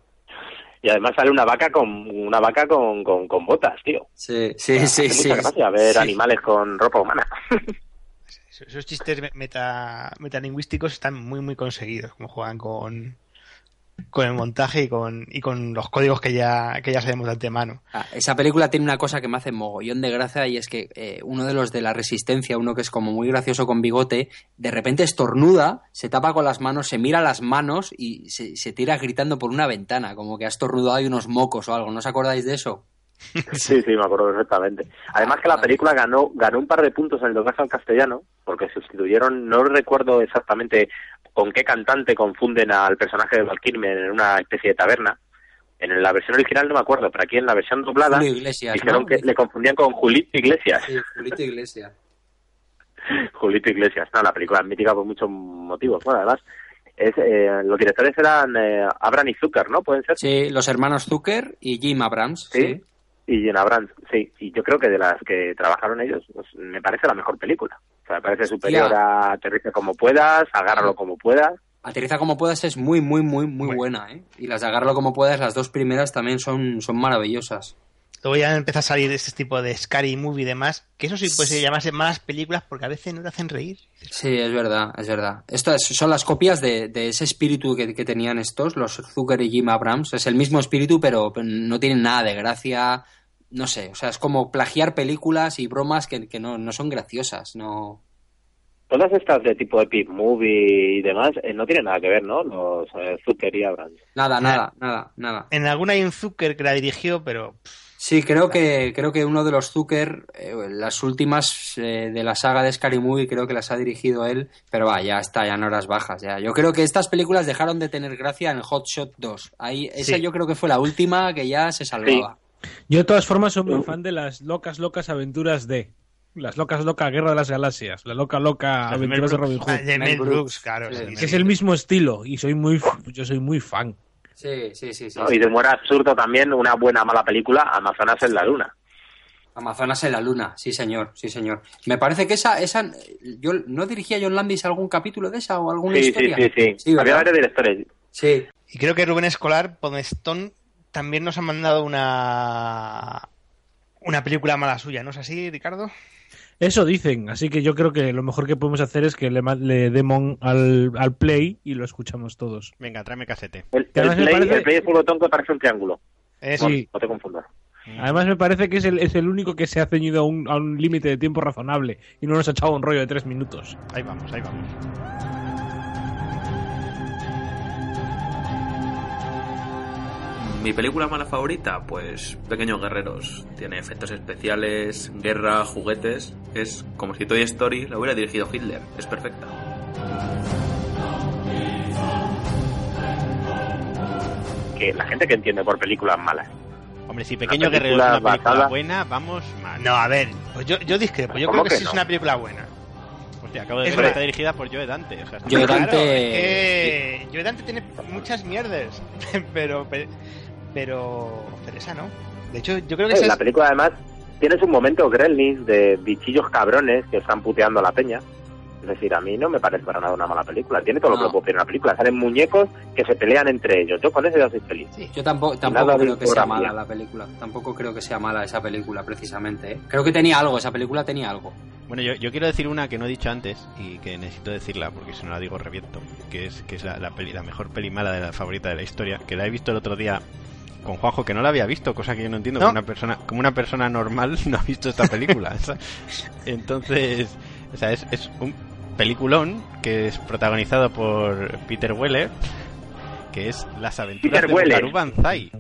Y además sale una vaca con una vaca con, con, con botas, tío. Sí, sí, Hace sí, mucha sí. gracia ver Sí. animales con ropa humana. Esos- Esos chistes meta, metalingüísticos están muy, muy conseguidos, como juegan con, con el montaje y con, y con los códigos que ya, que ya sabemos de antemano. Ah, esa película tiene una cosa que me hace mogollón de gracia y es que eh, uno de los de la resistencia, uno que es como muy gracioso con bigote, de repente estornuda, se tapa con las manos, se mira las manos y se, se tira gritando por una ventana, como que ha estornudado y unos mocos o algo. ¿No os acordáis de eso? Sí, sí, me acuerdo perfectamente. Además que la película ganó ganó un par de puntos en el doblaje al castellano, porque sustituyeron, no recuerdo exactamente con qué cantante confunden al personaje de Val Kilmer en una especie de taberna. En la versión original no me acuerdo, pero aquí en la versión doblada Julio Iglesias, dijeron ¿no? que le confundían con Julito Iglesias. Sí, Julito Iglesias. Julito Iglesias. No, la película es mítica por muchos motivos. Bueno, además, es, eh, los directores eran eh, Abraham y Zucker, ¿no? ¿Pueden ser? Sí, los hermanos Zucker y Jim Abrams. Sí. sí. Y Jim Abrams, sí. Y yo creo que de las que trabajaron ellos, pues, me parece la mejor película. Sea, me parece superior a Aterriza como puedas, Agárralo como puedas. Aterriza como puedas es muy, muy, muy, muy buena, ¿eh? Y las de Agárralo como puedas, las dos primeras también son, son maravillosas. Luego ya empieza a salir este tipo de Scary Movie y demás, que eso sí puede llamarse malas películas porque a veces no te hacen reír. Sí, es verdad, es verdad. Estas son las copias de, de ese espíritu que, que tenían estos, los Zucker y Jim Abrams. Es el mismo espíritu, pero no tienen nada de gracia. No sé, o sea, es como plagiar películas y bromas que, que no, no son graciosas, no... Todas estas de tipo Epic Movie y demás eh, no tienen nada que ver, ¿no? Los eh, Zucker y Abrams. Nada, nada, nada, nada. En alguna hay un Zucker que la dirigió, pero Sí, creo que, creo que uno de los Zucker, eh, las últimas eh, de la saga de Scary Movie, creo que las ha dirigido él, pero va, ya está, ya en horas bajas. Ya. Yo creo que estas películas dejaron de tener gracia en Hot Shot 2. Ahí, esa Sí. yo creo que fue la última que ya se salvaba. Yo de todas formas soy muy fan de las locas, locas aventuras de... Las locas, loca Guerra de las Galaxias. La loca, loca Las aventuras de Mel Robin. Hood. Ah, de Mel Brooks, Brooks, claro, sí, Que es el mismo estilo y soy muy, yo soy muy fan. Sí, sí, sí. sí, ¿no? sí. Y de humor absurdo también, una buena mala película, Amazonas en la Luna. Amazonas en la Luna, sí señor, sí señor. Me parece que esa, esa, yo no dirigía John Landis algún capítulo de esa o alguna Sí, sí, historia. sí, sí. Había varios directores. Sí. Y creo que Rubén Escolar, Podestón, también nos ha mandado una una película mala suya, ¿no es así, Ricardo? Eso dicen, así que yo creo que lo mejor que podemos hacer es que le, le demos al, al play y lo escuchamos todos. Venga, tráeme casete. El, play, parece- el play es un botón que parece un triángulo. Eso. No, Sí. no te confundas. Además me parece que es el, es el único que se ha ceñido a un, a un límite de tiempo razonable y no nos ha echado un rollo de tres minutos. Ahí vamos, ahí vamos. Mi película mala favorita, pues Pequeños Guerreros. Tiene efectos especiales, guerra, juguetes. Es como si Toy Story la hubiera dirigido Hitler. Es perfecta. Que la gente que entiende por películas malas. Hombre, si Pequeño Guerrero es una película basada- buena, vamos mal. No, a ver, pues yo, yo discrepo. Yo ¿Cómo creo que, que sí no? es una película buena. Hostia, acabo de Es ver que está dirigida por Joe Dante. O sea, está- Joe Claro, Dante- es que Joe Dante tiene muchas mierdas, pero, pero, pero, pero esa no. De hecho, yo creo que Eh, esa la es- película además tiene sus momentos gremlins de bichillos cabrones que están puteando a la peña. Es decir, a mí no me parece para nada una mala película. Tiene todo lo que puedo pedir una película. Salen muñecos que se pelean entre ellos. Yo con eso ya soy feliz. Yo tampoco, Nada tampoco de creo que sea mala la película. Tampoco creo que sea mala esa película, precisamente. ¿eh? Creo que tenía algo, esa película tenía algo. Bueno, yo, yo quiero decir una que no he dicho antes y que necesito decirla porque si no la digo reviento, que es que es la, la peli, la mejor peli mala de la favorita de la historia, que la he visto el otro día con Juanjo, que no la había visto, cosa que yo no entiendo, ¿No? como una persona como una persona normal no ha visto esta película. Entonces, o sea, es, es un peliculón que es protagonizado por Peter Weller, que es Las aventuras Peter de Banzai.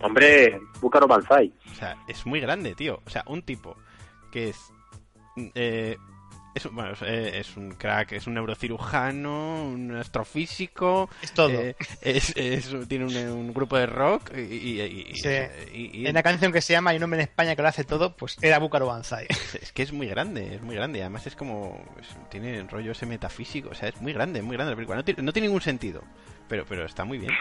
Hombre, Búcaro Banzai. O sea, es muy grande, tío. O sea, un tipo que es. eh, es, un- bueno, es, eh, es un crack, es un neurocirujano, un astrofísico. Es todo. eh, es- es- tiene un, un grupo de rock y. y- y- Sí. y- y- En una canción que se llama Hay un hombre en España que lo hace todo, pues era Búcaro Banzai. Es que es muy grande, es muy grande. Además es como... es- tiene el rollo ese metafísico. O sea, es muy grande, muy grande la película. No, tiene- no tiene ningún sentido. Pero, pero está muy bien.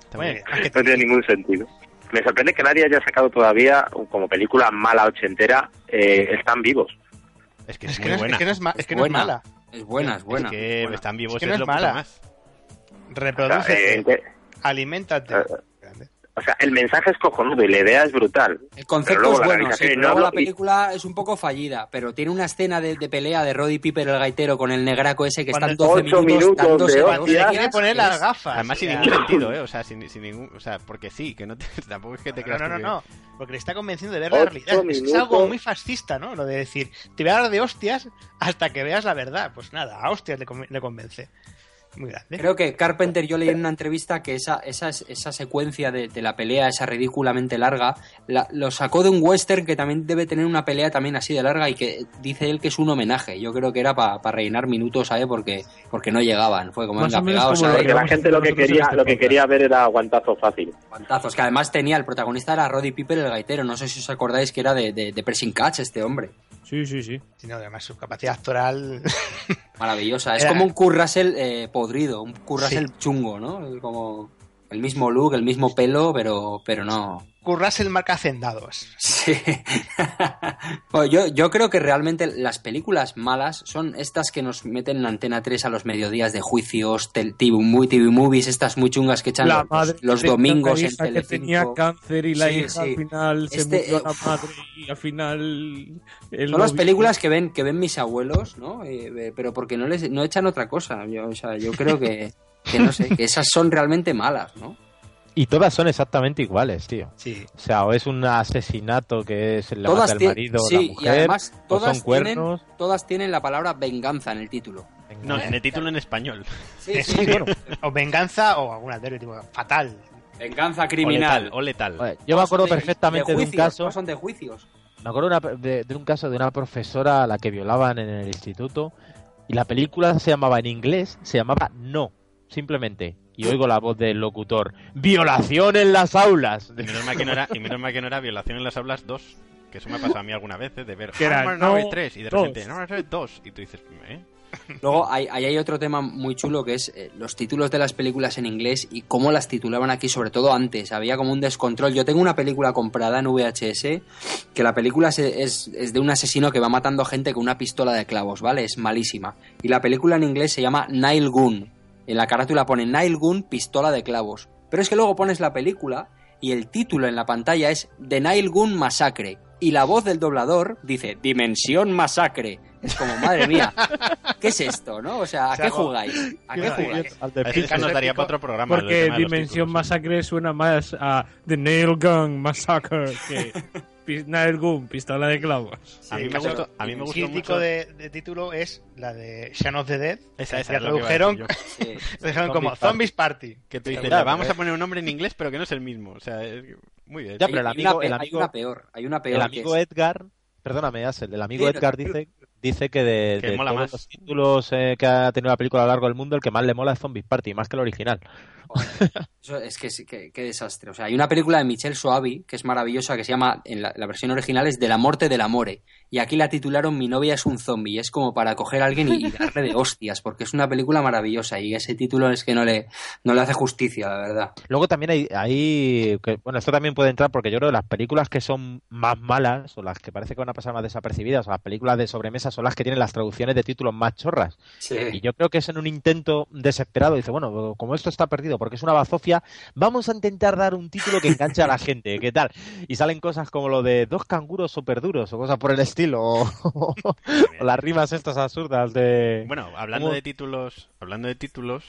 Está muy bien. No tiene ningún sentido. Me sorprende que nadie haya sacado todavía como película mala ochentera eh, Están vivos. Es que Es que no es- es que no es ma- es que no es buena. mala. Es buena, es buena. Es que buena. están vivos Es que no es es lo puto mala. más. Reproduce, O sea, eh, que- aliméntate. O sea, el mensaje es cojonudo y la idea es brutal. El concepto es la bueno, sí, pero no luego lo- la película es un poco fallida, pero tiene una escena de, de pelea de Roddy Piper el gaitero con el negraco ese que están 12 minutos, dándose de hostias, quiere poner las gafas. Además sin ningún sentido, ¿eh? O sea, sin, sin ningún... O sea, porque sí, que no te- tampoco es que te No, creas no, no, que- no. Porque le está convenciendo de ver la realidad. Es, es minutos. algo muy fascista, ¿no? Lo de decir, te voy a dar de hostias hasta que veas la verdad. Pues nada, a hostias le, con- le convence. Muy grande. Creo que Carpenter, yo leí en una entrevista que esa, esa, esa secuencia de, de la pelea, esa ridículamente larga, la- lo sacó de un western que también debe tener una pelea también así de larga y que dice él que es un homenaje. Yo creo que era para rellenar minutos, ¿sabes? Porque, porque no llegaban. Fue como, Más venga, como lo Porque la gente lo que quería, este lo que quería ver era aguantazo fácil. Guantazos, que además tenía, el protagonista era Roddy Piper el gaitero. No sé si os acordáis que era de, de, de Pressing Catch este hombre. Sí, sí, sí. Sí, no, además su capacidad actoral. Maravillosa. Es Era- como un Kurt Russell eh, podrido, un Kurt Russell chungo, ¿no? Como el mismo look, el mismo pelo, pero, pero no. Curras el marca hacendados. Sí. Bueno, yo, yo creo que realmente las películas malas son estas que nos meten en Antena 3 a los mediodías de juicios, tel- TV, muy- TV movies, estas muy chungas que echan La los, madre los domingos en que Telecinco. tenía cáncer y la Sí, hija sí. al final se Este, murió eh, la madre y al final el Son las películas que ven, que ven mis abuelos, ¿no? Eh, eh, pero porque no les no echan otra cosa. Yo, o sea, yo creo que, que no sé, que esas son realmente malas, ¿no? Y todas son exactamente iguales, tío. Sí. O sea, o es un asesinato que es el Todas tien- marido o sí, la y mujer, además o todas son cuernos. tienen, todas tienen la palabra venganza en el título. No, en el título en español. Sí, Es- sí, bueno, o venganza o alguna de tipo fatal. Venganza O criminal. letal, o letal. Yo me acuerdo de- perfectamente de, un caso. Son de juicios. Me acuerdo una- de, de un caso de una profesora a la que violaban en el instituto y la película se llamaba en inglés, se llamaba No, simplemente. Y oigo la voz del locutor, violación en las aulas. Y menos mal que no era, y menos mal que no era violación en las aulas 2. Que eso me ha pasado a mí alguna vez, ¿eh? de ver Que era Hammer no, 3 y de dos. repente no, no, 2 y tú dices, ¿eh? Luego hay, ahí hay otro tema muy chulo que es eh, los títulos de las películas en inglés y cómo las titulaban aquí, sobre todo antes. Había como un descontrol. Yo tengo una película comprada en VHS que la película se- es, es de un asesino que va matando gente con una pistola de clavos, ¿vale? Es malísima. Y la película en inglés se llama Nile Gun. En la carátula pone Nile Gun, pistola de clavos. Pero es que luego pones la película y el título en la pantalla es The Nile Gun Massacre. Y la voz del doblador dice Dimensión Masacre. Es como, madre mía, ¿qué es esto, no? O sea, ¿a O sea, qué jugáis? ¿A qué jugáis? Al de nos daría para otro programa. Porque Dimensión títulos. Masacre suena más a The Nail Gun Massacre que Nail Gun, pistola de clavos. A mí me caso gustó, a mí me gustó crítico mucho. de, de título es la de Shaun of the Dead. Esa, esa que es que. Sí. tradujeron como Zombies Party. Zombies Party. Que tú dices, Claro, "Le vamos eh. a poner un nombre en inglés, pero que no es el mismo. O sea, es- muy bien. Ya, Hay- pero el hay una amigo- hay una peor, hay una peor El que amigo es- Edgar, perdóname, Asel, el amigo Sí, Edgar dice, dice que de, Que todos más. los títulos eh, que ha tenido la película a lo largo del mundo, el que más le mola es Zombies Party, más que el original. Eso es que sí, que- qué desastre. O sea, hay una película de Michel Soavi que es maravillosa que se llama, en la, la versión original es De la muerte del amore. Y aquí la titularon Mi novia es un zombie. Es como para coger a alguien y, y darle de hostias, porque es una película maravillosa y ese título es que no le, no le hace justicia, la verdad. Luego también hay, hay que, bueno, esto también puede entrar porque yo creo que las películas que son más malas o las que parece que van a pasar más desapercibidas o las películas de sobremesa son las que tienen las traducciones de títulos más chorras. Y yo creo que es en un intento desesperado. Dice, bueno, como esto está perdido porque es una bazofia, vamos a intentar dar un título que enganche a la gente. ¿Qué tal? Y salen cosas como lo de dos canguros super duros o cosas por el estilo. O, o las rimas estas absurdas de... Bueno, hablando ¿Cómo? de títulos, hablando de títulos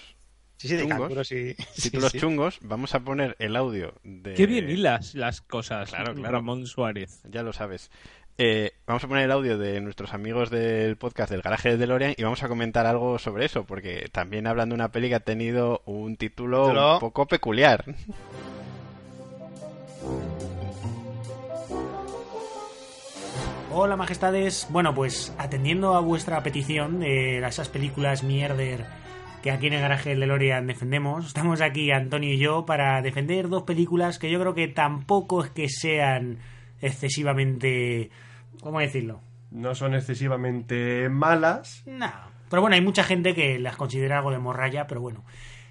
Sí, sí, de chungos, y... títulos sí, sí. chungos, vamos a poner el audio de Qué bien hilas las cosas, Claro, claro. Ramón Suárez. Ya lo sabes. Eh, vamos a poner el audio de nuestros amigos del podcast del garaje de DeLorean y vamos a comentar algo sobre eso, porque también hablan de una peli que ha tenido un título Título. un poco peculiar. Hola majestades, bueno pues atendiendo a vuestra petición de esas películas mierder que aquí en el garaje del DeLorean defendemos, estamos aquí Antonio y yo para defender dos películas que yo creo que tampoco es que sean excesivamente... ¿Cómo decirlo? No son excesivamente malas. No, pero bueno, hay mucha gente que las considera algo de morralla, pero bueno.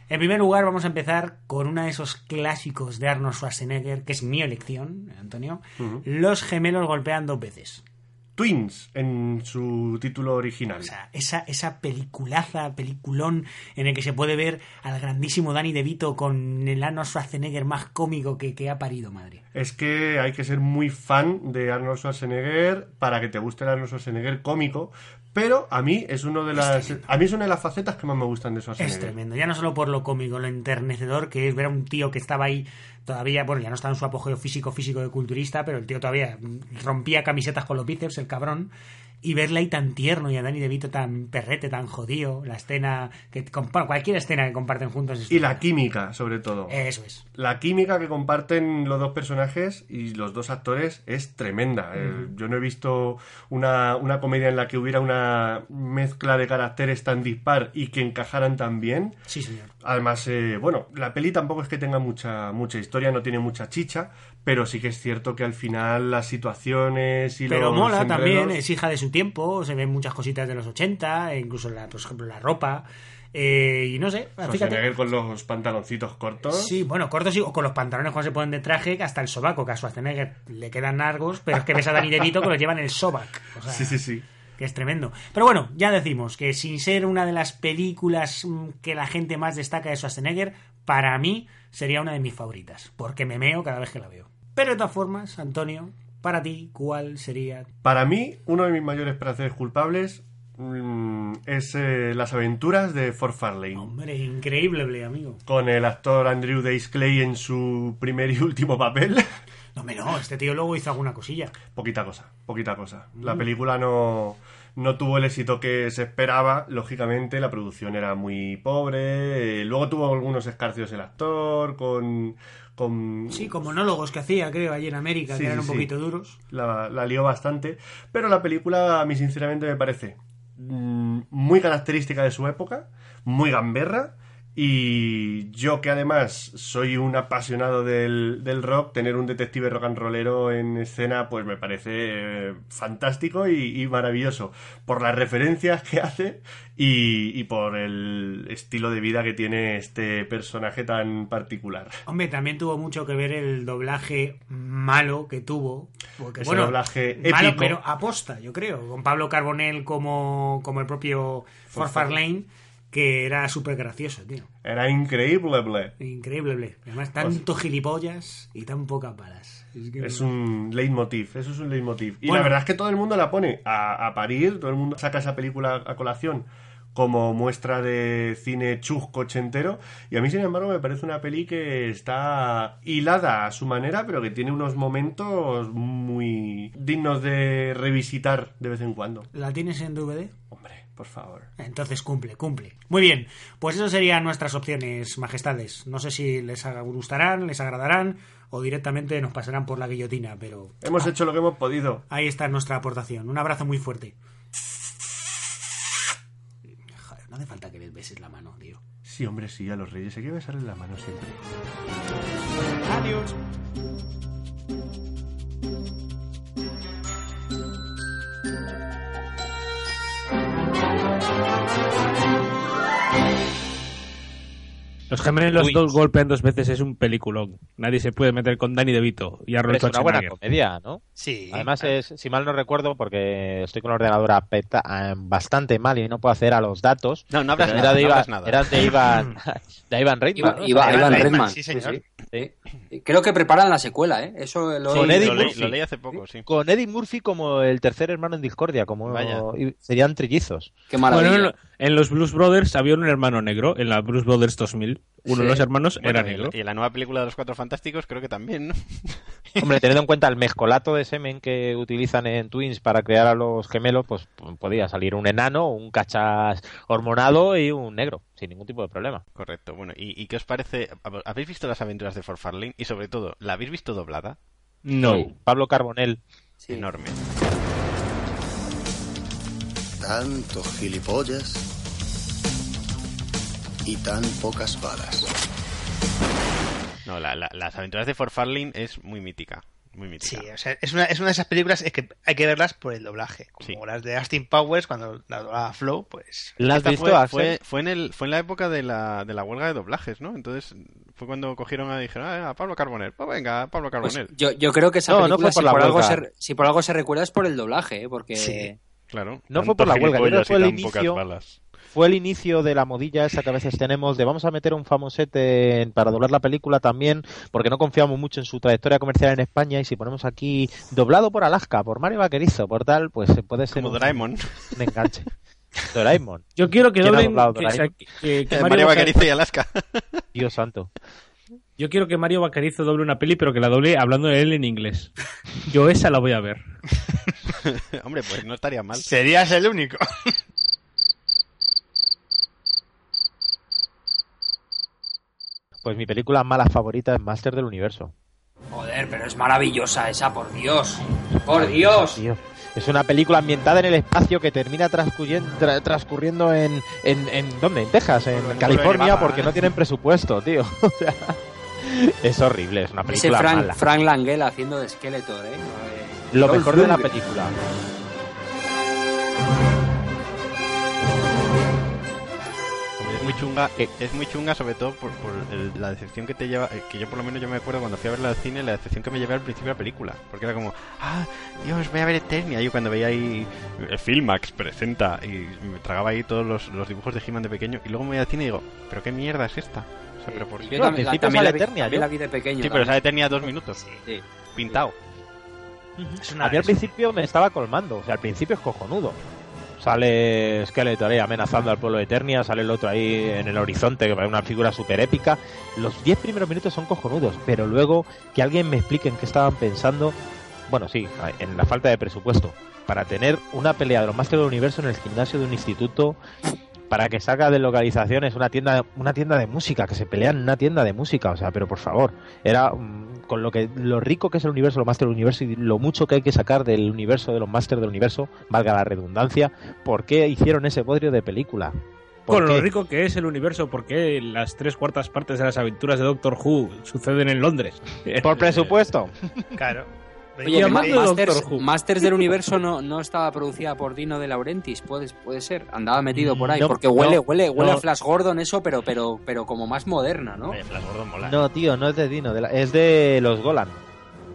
En primer lugar, vamos a empezar con uno de esos clásicos de Arnold Schwarzenegger, que es mi elección, Antonio. Los gemelos golpean dos veces. Twins en su título original. O sea, esa, esa peliculaza, peliculón en el que se puede ver al grandísimo Danny DeVito con el Arnold Schwarzenegger más cómico que, que ha parido madre. Es que hay que ser muy fan de Arnold Schwarzenegger para que te guste el Arnold Schwarzenegger cómico, pero a mí es uno de las a mí es una de las facetas que más me gustan de Schwarzenegger. Es tremendo, ya no solo por lo cómico, lo enternecedor que es ver a un tío que estaba ahí todavía, bueno, ya no estaba en su apogeo físico, físico de culturista, pero el tío todavía rompía camisetas con los bíceps, el cabrón, y verle ahí tan tierno y a Danny DeVito tan perrete, tan jodido, la escena, que bueno, cualquier escena que comparten juntos es Y la química, sobre todo. Eso es. La química que comparten los dos personajes y los dos actores es tremenda. Eh, yo no he visto una, una comedia en la que hubiera una mezcla de caracteres tan dispar y que encajaran tan bien. Sí, señor. Además, eh, bueno, la peli tampoco es que tenga mucha, mucha historia, no tiene mucha chicha, pero sí que es cierto que al final las situaciones y Pero los mola enredos- también, es hija de su tiempo, se ven muchas cositas de los 80, e incluso, la, por ejemplo, la ropa. eh, y no sé, fíjate. Con los pantaloncitos cortos. Sí, bueno, cortos sí, o con los pantalones cuando se ponen de traje, hasta el sobaco, que a Schwarzenegger le quedan largos, pero es que ves a Danny DeVito que los lleva en el sobac. O sea, Sí, sí, sí. que es tremendo. Pero bueno, ya decimos que sin ser una de las películas mm, que la gente más destaca de Schwarzenegger, para mí sería una de mis favoritas, porque me meo cada vez que la veo. Pero de todas formas, Antonio, para ti, ¿cuál sería? Para mí, uno de mis mayores placeres culpables mm, es eh, las aventuras de Ford Fairlane. Hombre, increíble, amigo. Con el actor Andrew Dice Clay en su primer y último papel. No, me no, este tío luego hizo alguna cosilla. Poquita cosa, poquita cosa. La Mm. película no, no tuvo el éxito que se esperaba, lógicamente, la producción era muy pobre. eh, luego tuvo algunos escarcios el actor, con. Con Sí, con monólogos que hacía, creo, allí en América, Sí, que eran sí, un sí. poquito duros. La, la lió bastante. Pero la película, a mí sinceramente, me parece mm, muy característica de su época, muy gamberra. Y yo que además soy un apasionado del, del rock, tener un detective rock and rollero en escena pues me parece eh, fantástico y, y maravilloso por las referencias que hace y, y por el estilo de vida que tiene este personaje tan particular. Hombre, también tuvo mucho que ver el doblaje malo que tuvo. Porque, Ese bueno, doblaje malo, épico. pero aposta, yo creo. Con Pablo Carbonell como, como el propio Ford Fairlane, que era súper gracioso, tío. Era increíble. Increíble. Además, tanto gilipollas y tan pocas balas. Es que- Es un leitmotiv, eso es un leitmotiv. Y Bueno. la verdad es que todo el mundo la pone a, a parir, todo el mundo saca esa película a colación como muestra de cine chusco ochentero. Y a mí, sin embargo, me parece una peli que está hilada a su manera, pero que tiene unos momentos muy dignos de revisitar de vez en cuando. ¿La tienes en DVD? Hombre, por favor. Entonces cumple, cumple. Muy bien, pues eso serían nuestras opciones, majestades. No sé si les gustarán, les agradarán o directamente nos pasarán por la guillotina, pero Hemos hecho lo que hemos podido. ahí está nuestra aportación. Un abrazo muy fuerte. Joder, no hace falta que les beses la mano, tío. Sí, hombre, sí, a los reyes hay que besarles la mano siempre. Adiós. Thank you. Los gemelos Twins. dos golpean dos veces es un peliculón. Nadie se puede meter con Danny DeVito y Arnold Es una buena comedia, ¿no? Sí. Además, es, si mal no recuerdo, porque estoy con el ordenador apeta- eh, bastante mal y no puedo acceder a los datos. No, no hablas nada, era de no Ivan, hablas nada. Era de Ivan, de Ivan Reitman. Iba. Iba- Ivan Reitman. sí, señor. Sí. Creo que preparan la secuela, ¿eh? Eso lo Con Eddie lo, leí, Murphy. lo leí hace poco, sí. Con Eddie Murphy como el tercer hermano en Discordia, como Vaya. serían trillizos. Qué maravilla. Bueno, en, los Blues Brothers había un hermano negro. En la Blues Brothers 2000, uno Sí. de los hermanos Bueno, era y- negro. Y en la nueva película de los Cuatro Fantásticos creo que también, ¿no? Hombre, teniendo en cuenta el mezcolato de semen que utilizan en Twins para crear a los gemelos, pues p- podía salir un enano, un cachas hormonado y un negro, sin ningún tipo de problema. Correcto. Bueno, ¿y, y qué os parece? ¿Habéis visto las aventuras de Ford Fairlane? Y sobre todo, ¿la habéis visto doblada? No. Pablo Carbonell. Sí. Enorme. Tantos gilipollas y tan pocas balas. No, la- la- las aventuras de Forfarlin es muy mítica. Muy mítica. Sí, o sea, es una, es una de esas películas es que hay que verlas por el doblaje. Como las de Austin Powers, cuando la doblaba Flow, pues. Esta fue, fue, fue en el, fue en la época de la, de la huelga de doblajes, ¿no? Entonces fue cuando cogieron a dijeron, ah, a Pablo Carbonell. Pues venga, Pablo Pues Carbonell. yo, yo creo que esa No, no película, fue por si, la por algo se, si por algo se recuerda, es por el doblaje, ¿eh? porque... Sí. Claro. No fue por la huelga, yo creo que fue el inicio, balas. Fue el inicio de la modilla esa que a veces tenemos de vamos a meter un famosete en- para doblar la película también, porque no confiamos mucho en su trayectoria comercial en España y si ponemos aquí doblado por Alaska, por Mario Vaquerizo, por tal, pues puede ser Como un, Doraemon. un enganche. Doraemon. Yo quiero que ¿Quién ha doblen que, o sea, Doraemon? que- que- que Eh, Mario, Mario Vaquerizo y Alaska. Dios santo. Yo quiero que Mario Bacarizo doble una peli, pero que la doble hablando de él en inglés. Yo esa la voy a ver. Hombre, pues no estaría mal. Serías el único. Pues mi película mala favorita es Master del Universo. Joder, pero es maravillosa esa, por Dios. Por Dios. Es una película ambientada en el espacio que termina transcurriendo, tra- transcurriendo en, en, en ¿dónde? En Texas, en California, porque ¿eh? no tienen presupuesto, tío. O sea, es horrible, es una Ese película Frank, mala. Frank Langella haciendo de Skeletor, ¿eh? Lo Dolph mejor de la película. Chunga, es muy chunga sobre todo por, por el- la decepción que te lleva, eh, que yo por lo menos yo me acuerdo cuando fui a verla al cine, la decepción que me llevé al principio de la película, porque era como, ah, Dios, voy a ver Eternia, y yo cuando veía ahí el Filmax presenta y me tragaba ahí todos los, los dibujos de He-Man de pequeño y luego me voy al cine y digo, pero qué mierda es esta, o sea, pero por Yo qué? también, la, también la vi, también la vi de pequeño. Sí, pero también. sale Eternia dos minutos, pintado. A mí al principio me estaba colmando, o sea, al principio es cojonudo. Sale Skeletor ahí amenazando al pueblo de Eternia, sale el otro ahí en el horizonte, que es una figura súper épica. Los 10 primeros minutos son cojonudos, pero luego que alguien me explique en qué estaban pensando, bueno, sí, en la falta de presupuesto, para tener una pelea de los Masters del Universo en el gimnasio de un instituto, para que salga de localizaciones una tienda, una tienda de música, que se pelean en una tienda de música, o sea, pero por favor, era con lo que lo rico que es el universo, los Masters del Universo y lo mucho que hay que sacar del universo de los Masters del Universo, valga la redundancia, ¿por qué hicieron ese bodrio de película? ¿Por Con lo rico que es el universo, porque las tres cuartas partes de las aventuras de Doctor Who suceden en Londres. Por presupuesto. Claro. Oye, Ma- Masters, Doctor Who. Masters del Universo no, no estaba producida por Dino de Laurentiis, puede, puede ser. Andaba metido por ahí, No, porque huele, no, huele, huele no. a Flash Gordon eso, pero, pero, pero como más moderna, ¿no? No, tío, no es de Dino, de la- es de los Golan.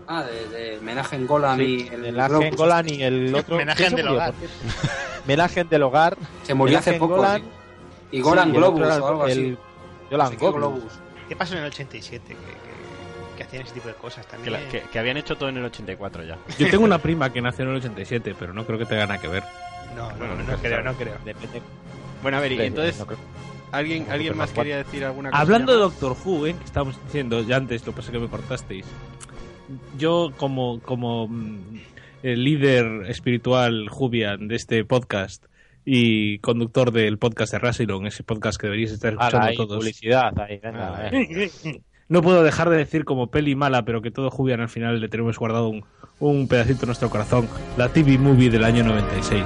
Ah, de, de Menaje en Golan Sí, y el Menaje en Globus. Golan y el otro. Menaje ¿quién se del hogar. Menaje del hogar. Se murió hace poco, Golan. sí. Y Golan Sí, el Globus otro era o algo el- así. Golan. Globus. ¿Qué pasó en el 87? Que, que, que hacían ese tipo de cosas Que, también. la- que- que habían hecho todo en el 84 ya. Yo tengo una prima que nació en el 87, pero no creo que tenga nada que ver. No, no, Bueno, no, nunca se creo, no creo. Depende. Bueno, a ver, y entonces, no. ¿alguien, No, ¿alguien más no, quería decir alguna cosa? Hablando de Doctor Who, ¿eh? que estábamos diciendo ya antes, lo que pasa es que me cortasteis. Yo, como, como mm, el líder espiritual Jubian de este podcast y conductor del podcast de Rassilon, ese podcast que deberíais estar escuchando Ala, ahí, todos. publicidad, ahí, venga, Ah, eh. No puedo dejar de decir como peli mala, pero que todo Jubian al final le tenemos guardado un, un pedacito en nuestro corazón. La TV Movie del año 96.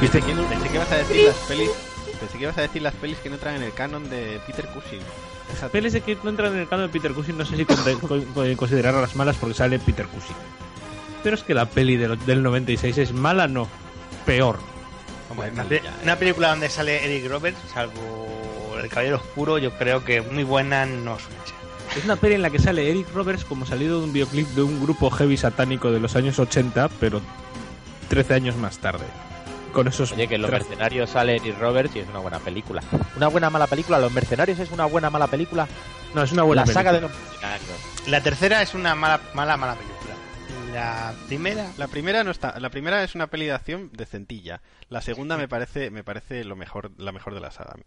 Pensé que, pensé que ibas a decir las pelis. Pensé que ibas a decir las pelis que no entran en el canon de Peter Cushing. Déjate. Pelis de que no entran en el canon de Peter Cushing, no sé si con- con- con- considerarlas malas porque sale Peter Cushing. Pero es que la peli del, del 96 es mala, no. Peor. Hombre, una, pe- una película donde sale Eric Roberts, salvo El Caballero Oscuro, yo creo que muy buena no suele. Es una peli en la que sale Eric Roberts como salido de un videoclip de un grupo heavy satánico de los años 80, pero 13 años más tarde. Con esos Oye, que Los Mercenarios sale Eric Roberts y es una buena película. ¿Una buena mala película? ¿Los Mercenarios es una buena mala película? No, es una buena La saga de los Mercenarios. La tercera es una mala, mala, mala película. La primera, La primera no está. La primera es una peli de acción decentilla. La segunda me parece, me parece lo mejor, la mejor de la saga a mí.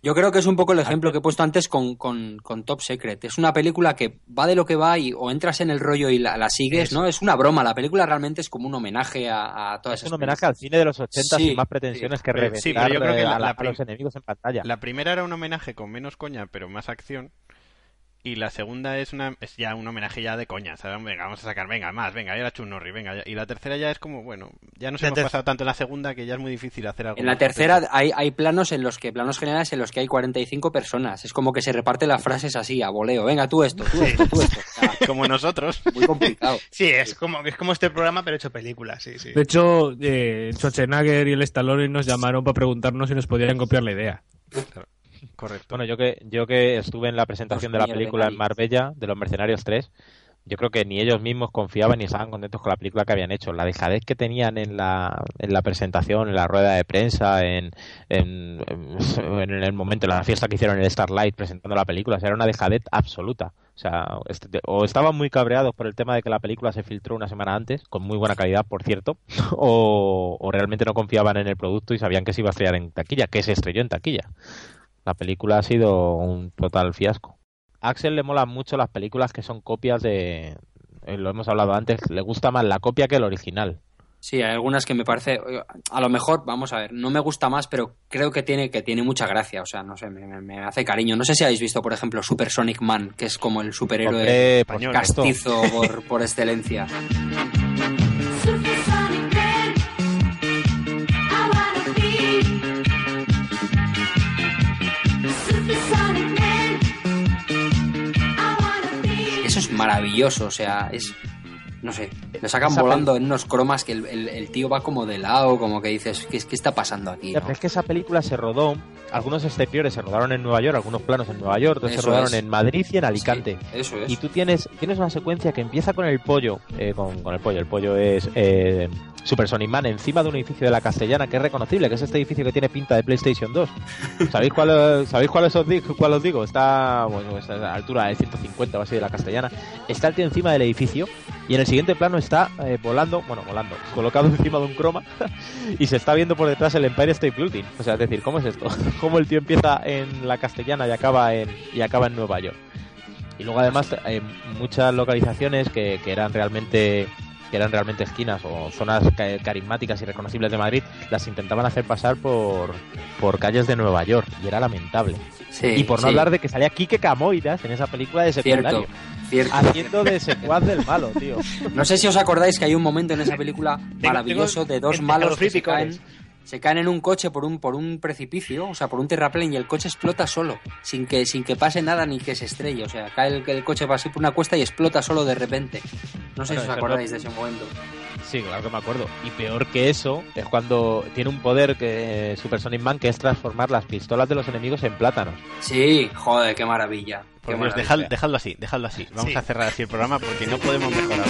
Yo creo que es un poco el ejemplo que he puesto antes con, con, con Top Secret. Es una película que va de lo que va y o entras en el rollo y la, la sigues, ¿no? Es una broma. La película realmente es como un homenaje a, a todas Es esas un homenaje al cine de los 80 Sí, sin más pretensiones sí. que reventar sí, pero yo creo que la- a, la- a los enemigos en pantalla. La primera era un homenaje con menos coña, pero más acción. Y la segunda es una es ya un homenaje ya de coña, ¿sabes? Venga, vamos a sacar, venga, más, venga, ya era Chuck Norris, venga. ya- Y la tercera ya es como, bueno, ya nos La hemos ter- pasado tanto en la segunda que ya es muy difícil hacer algo. En la tercera hay, hay planos en los que, planos generales en los que hay 45 personas. Es como que se reparten las frases así, a voleo. Venga, tú esto, tú esto, tú esto. O sea, como nosotros. Muy complicado. Sí, es como, es como este programa, pero hecho película, sí, sí. De hecho, eh, Schwarzenegger y el Stallone nos llamaron para preguntarnos si nos podían copiar la idea. Correcto. Bueno, yo que, yo que estuve en la presentación de la película en. Marbella, de los Mercenarios 3, yo creo que ni ellos mismos confiaban ni estaban contentos con la película que habían hecho. La dejadez que tenían en la, en la presentación, en la rueda de prensa, en, en, en el momento, en la fiesta que hicieron en el Starlight presentando la película, o sea, era una dejadez absoluta. O sea, este- o estaban muy cabreados por el tema de que la película se filtró una semana antes, con muy buena calidad, por cierto, o, o realmente no confiaban en el producto y sabían que se iba a estrellar en taquilla, que se estrelló en taquilla. La película ha sido un total fiasco. A Axel le molan mucho las películas que son copias de... eh, Lo hemos hablado antes, le gusta más la copia que el original. Sí, hay algunas que me parece, a lo mejor, vamos a ver, no me gusta más, pero creo que tiene que tiene mucha gracia, o sea, no sé, me, hace cariño. No sé si habéis visto, por ejemplo, Super Sonic Man, que es como el superhéroe Hombre, castizo por, por excelencia. maravilloso, o sea, es no sé, le sacan Esa volando en unos cromas que el, el- el tío va como de lado, como que dices, ¿qué, qué está pasando aquí? No? es que esa película se rodó, algunos exteriores se rodaron en Nueva York, algunos planos en Nueva York, otros se rodaron es. en Madrid y en Alicante. Eso es. Y tú tienes, tienes una secuencia que empieza con el pollo, eh, con, con el pollo, el pollo es eh, Super Sonic Man encima de un edificio de la Castellana que es reconocible, que es este edificio que tiene pinta de PlayStation 2. ¿Sabéis cuál, eh, ¿sabéis cuál, os digo, cuál os digo? Está bueno, está a la altura de 150 o así de la Castellana. Está el tío encima del edificio y en el siguiente plano está eh, volando, bueno, volando, colocado encima de un croma y se está viendo por detrás el Empire State Building. O sea, es decir, ¿cómo es esto? ¿Cómo el tío empieza en la Castellana y acaba en, y acaba en Nueva York? Y luego además hay muchas localizaciones que, que eran realmente que eran realmente esquinas o zonas ca- carismáticas y reconocibles de Madrid, las intentaban hacer pasar por, por calles de Nueva York y era lamentable. Sí, y por no sí. hablar de que salía Quique Camoidas en esa película de secundario. Cierto. Haciendo de secuaz del malo, tío. No sé si os acordáis que hay un momento en esa película maravilloso de dos malos que se caen, se caen en un coche por un, por un precipicio, o sea, por un terraplén y el coche explota solo, sin que, sin que pase nada ni que se estrelle. O sea, cae el, el coche va así por una cuesta y explota solo de repente. No sé Bueno, si os acordáis de ese momento. Sí, claro que me acuerdo. Y peor que eso es cuando tiene un poder que Super Sonic Man que es transformar las pistolas de los enemigos en plátanos. Sí, joder, qué maravilla. Qué Por Dios, maravilla. dejad- dejadlo así, dejadlo así. Vamos Sí. a cerrar así el programa porque no podemos mejorar.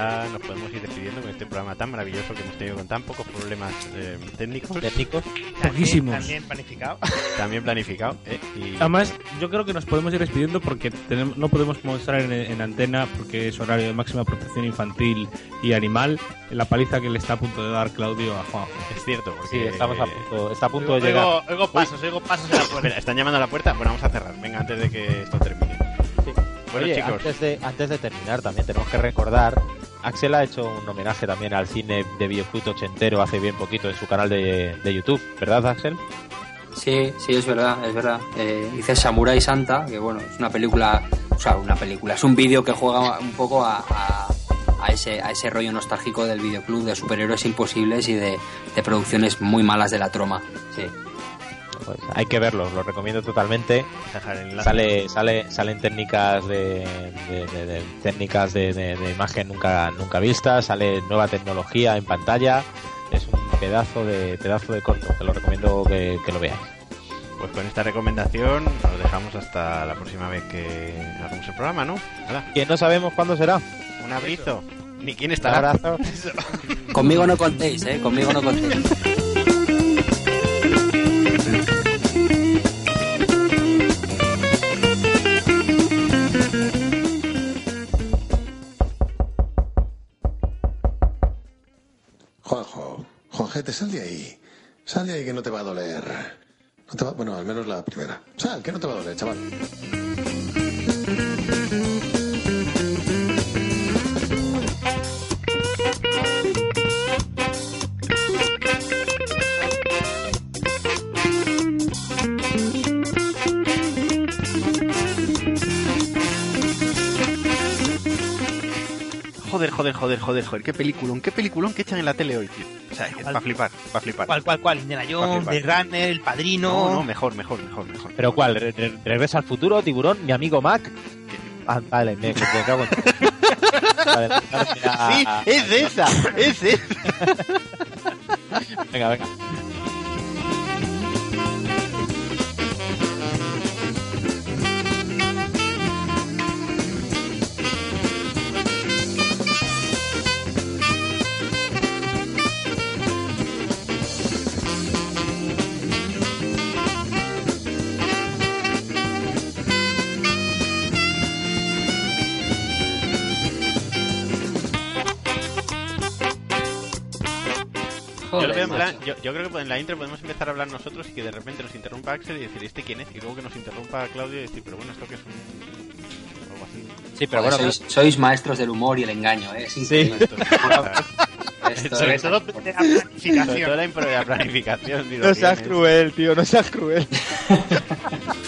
Ya nos podemos ir despidiendo con este programa tan maravilloso que hemos tenido con tan pocos problemas eh, técnicos. Técnicos. Poquísimos. También planificado. También planificado. ¿eh? Y- Además, yo creo que nos podemos ir despidiendo porque tenemos- no podemos mostrar en, en antena, porque es horario de máxima protección infantil y animal, la paliza que le está a punto de dar Claudio a Juanjo. Es cierto, porque Sí, estamos a punto, está a punto de Oigo, llegar. oigo pasos, oigo pasos en la puerta. Espera, ¿están llamando a la puerta? Bueno, vamos a cerrar. Venga, antes de que esto termine. Bueno, Oye, chicos. antes de, antes de terminar también tenemos que recordar, Axel ha hecho un homenaje también al cine de videoclub ochentero hace bien poquito en su canal de, de YouTube, ¿verdad Axel? Sí, sí, es verdad, es verdad. Eh, dice Samurai Santa, que bueno, es una película, o sea, una película, es un vídeo que juega un poco a, a- a ese, a ese rollo nostálgico del videoclub de superhéroes imposibles y de, de producciones muy malas de la troma. Sí. Pues hay que verlo, lo recomiendo totalmente. Sale, sale, salen técnicas de, de- de- de- técnicas de, de- de imagen nunca, nunca vistas, sale nueva tecnología en pantalla. Es un pedazo de pedazo de corto, te lo recomiendo que, que lo veáis. Pues con esta recomendación nos dejamos hasta la próxima vez que hagamos el programa, ¿no? Que no sabemos cuándo será. un abrazo. Ni quién Un estará. abrazo. Conmigo no contéis, ¿eh? Conmigo no contéis. Sal, que no joder, joder. Qué peliculón, qué peliculón que echan en la tele hoy, tío. O sea, es para flipar, para flipar. ¿Cuál, cuál, cuál? Indiana Jones. The Runner, El Padrino. No, no, mejor, mejor, mejor, mejor. ¿Pero cuál? Re- re- ¿Regresa al futuro, tiburón? ¿Mi amigo Mac? Ah, vale, me, me cago en... Vale, mira- Sí, es esa, es esa. Venga, venga. Yo, yo creo que en la intro podemos empezar a hablar nosotros y que de repente nos interrumpa Axel y decir, ¿este quién es? Y luego que nos interrumpa Claudio y decir, pero bueno, ¿esto qué es? un- algo así. Sí, pero Joder, bueno, sois, sois maestros del humor y el engaño, ¿eh? Esto Sobre es- todo- la planificación. Sobre todo la, planificación. digo, no seas ¿eh? cruel, tío, no seas cruel.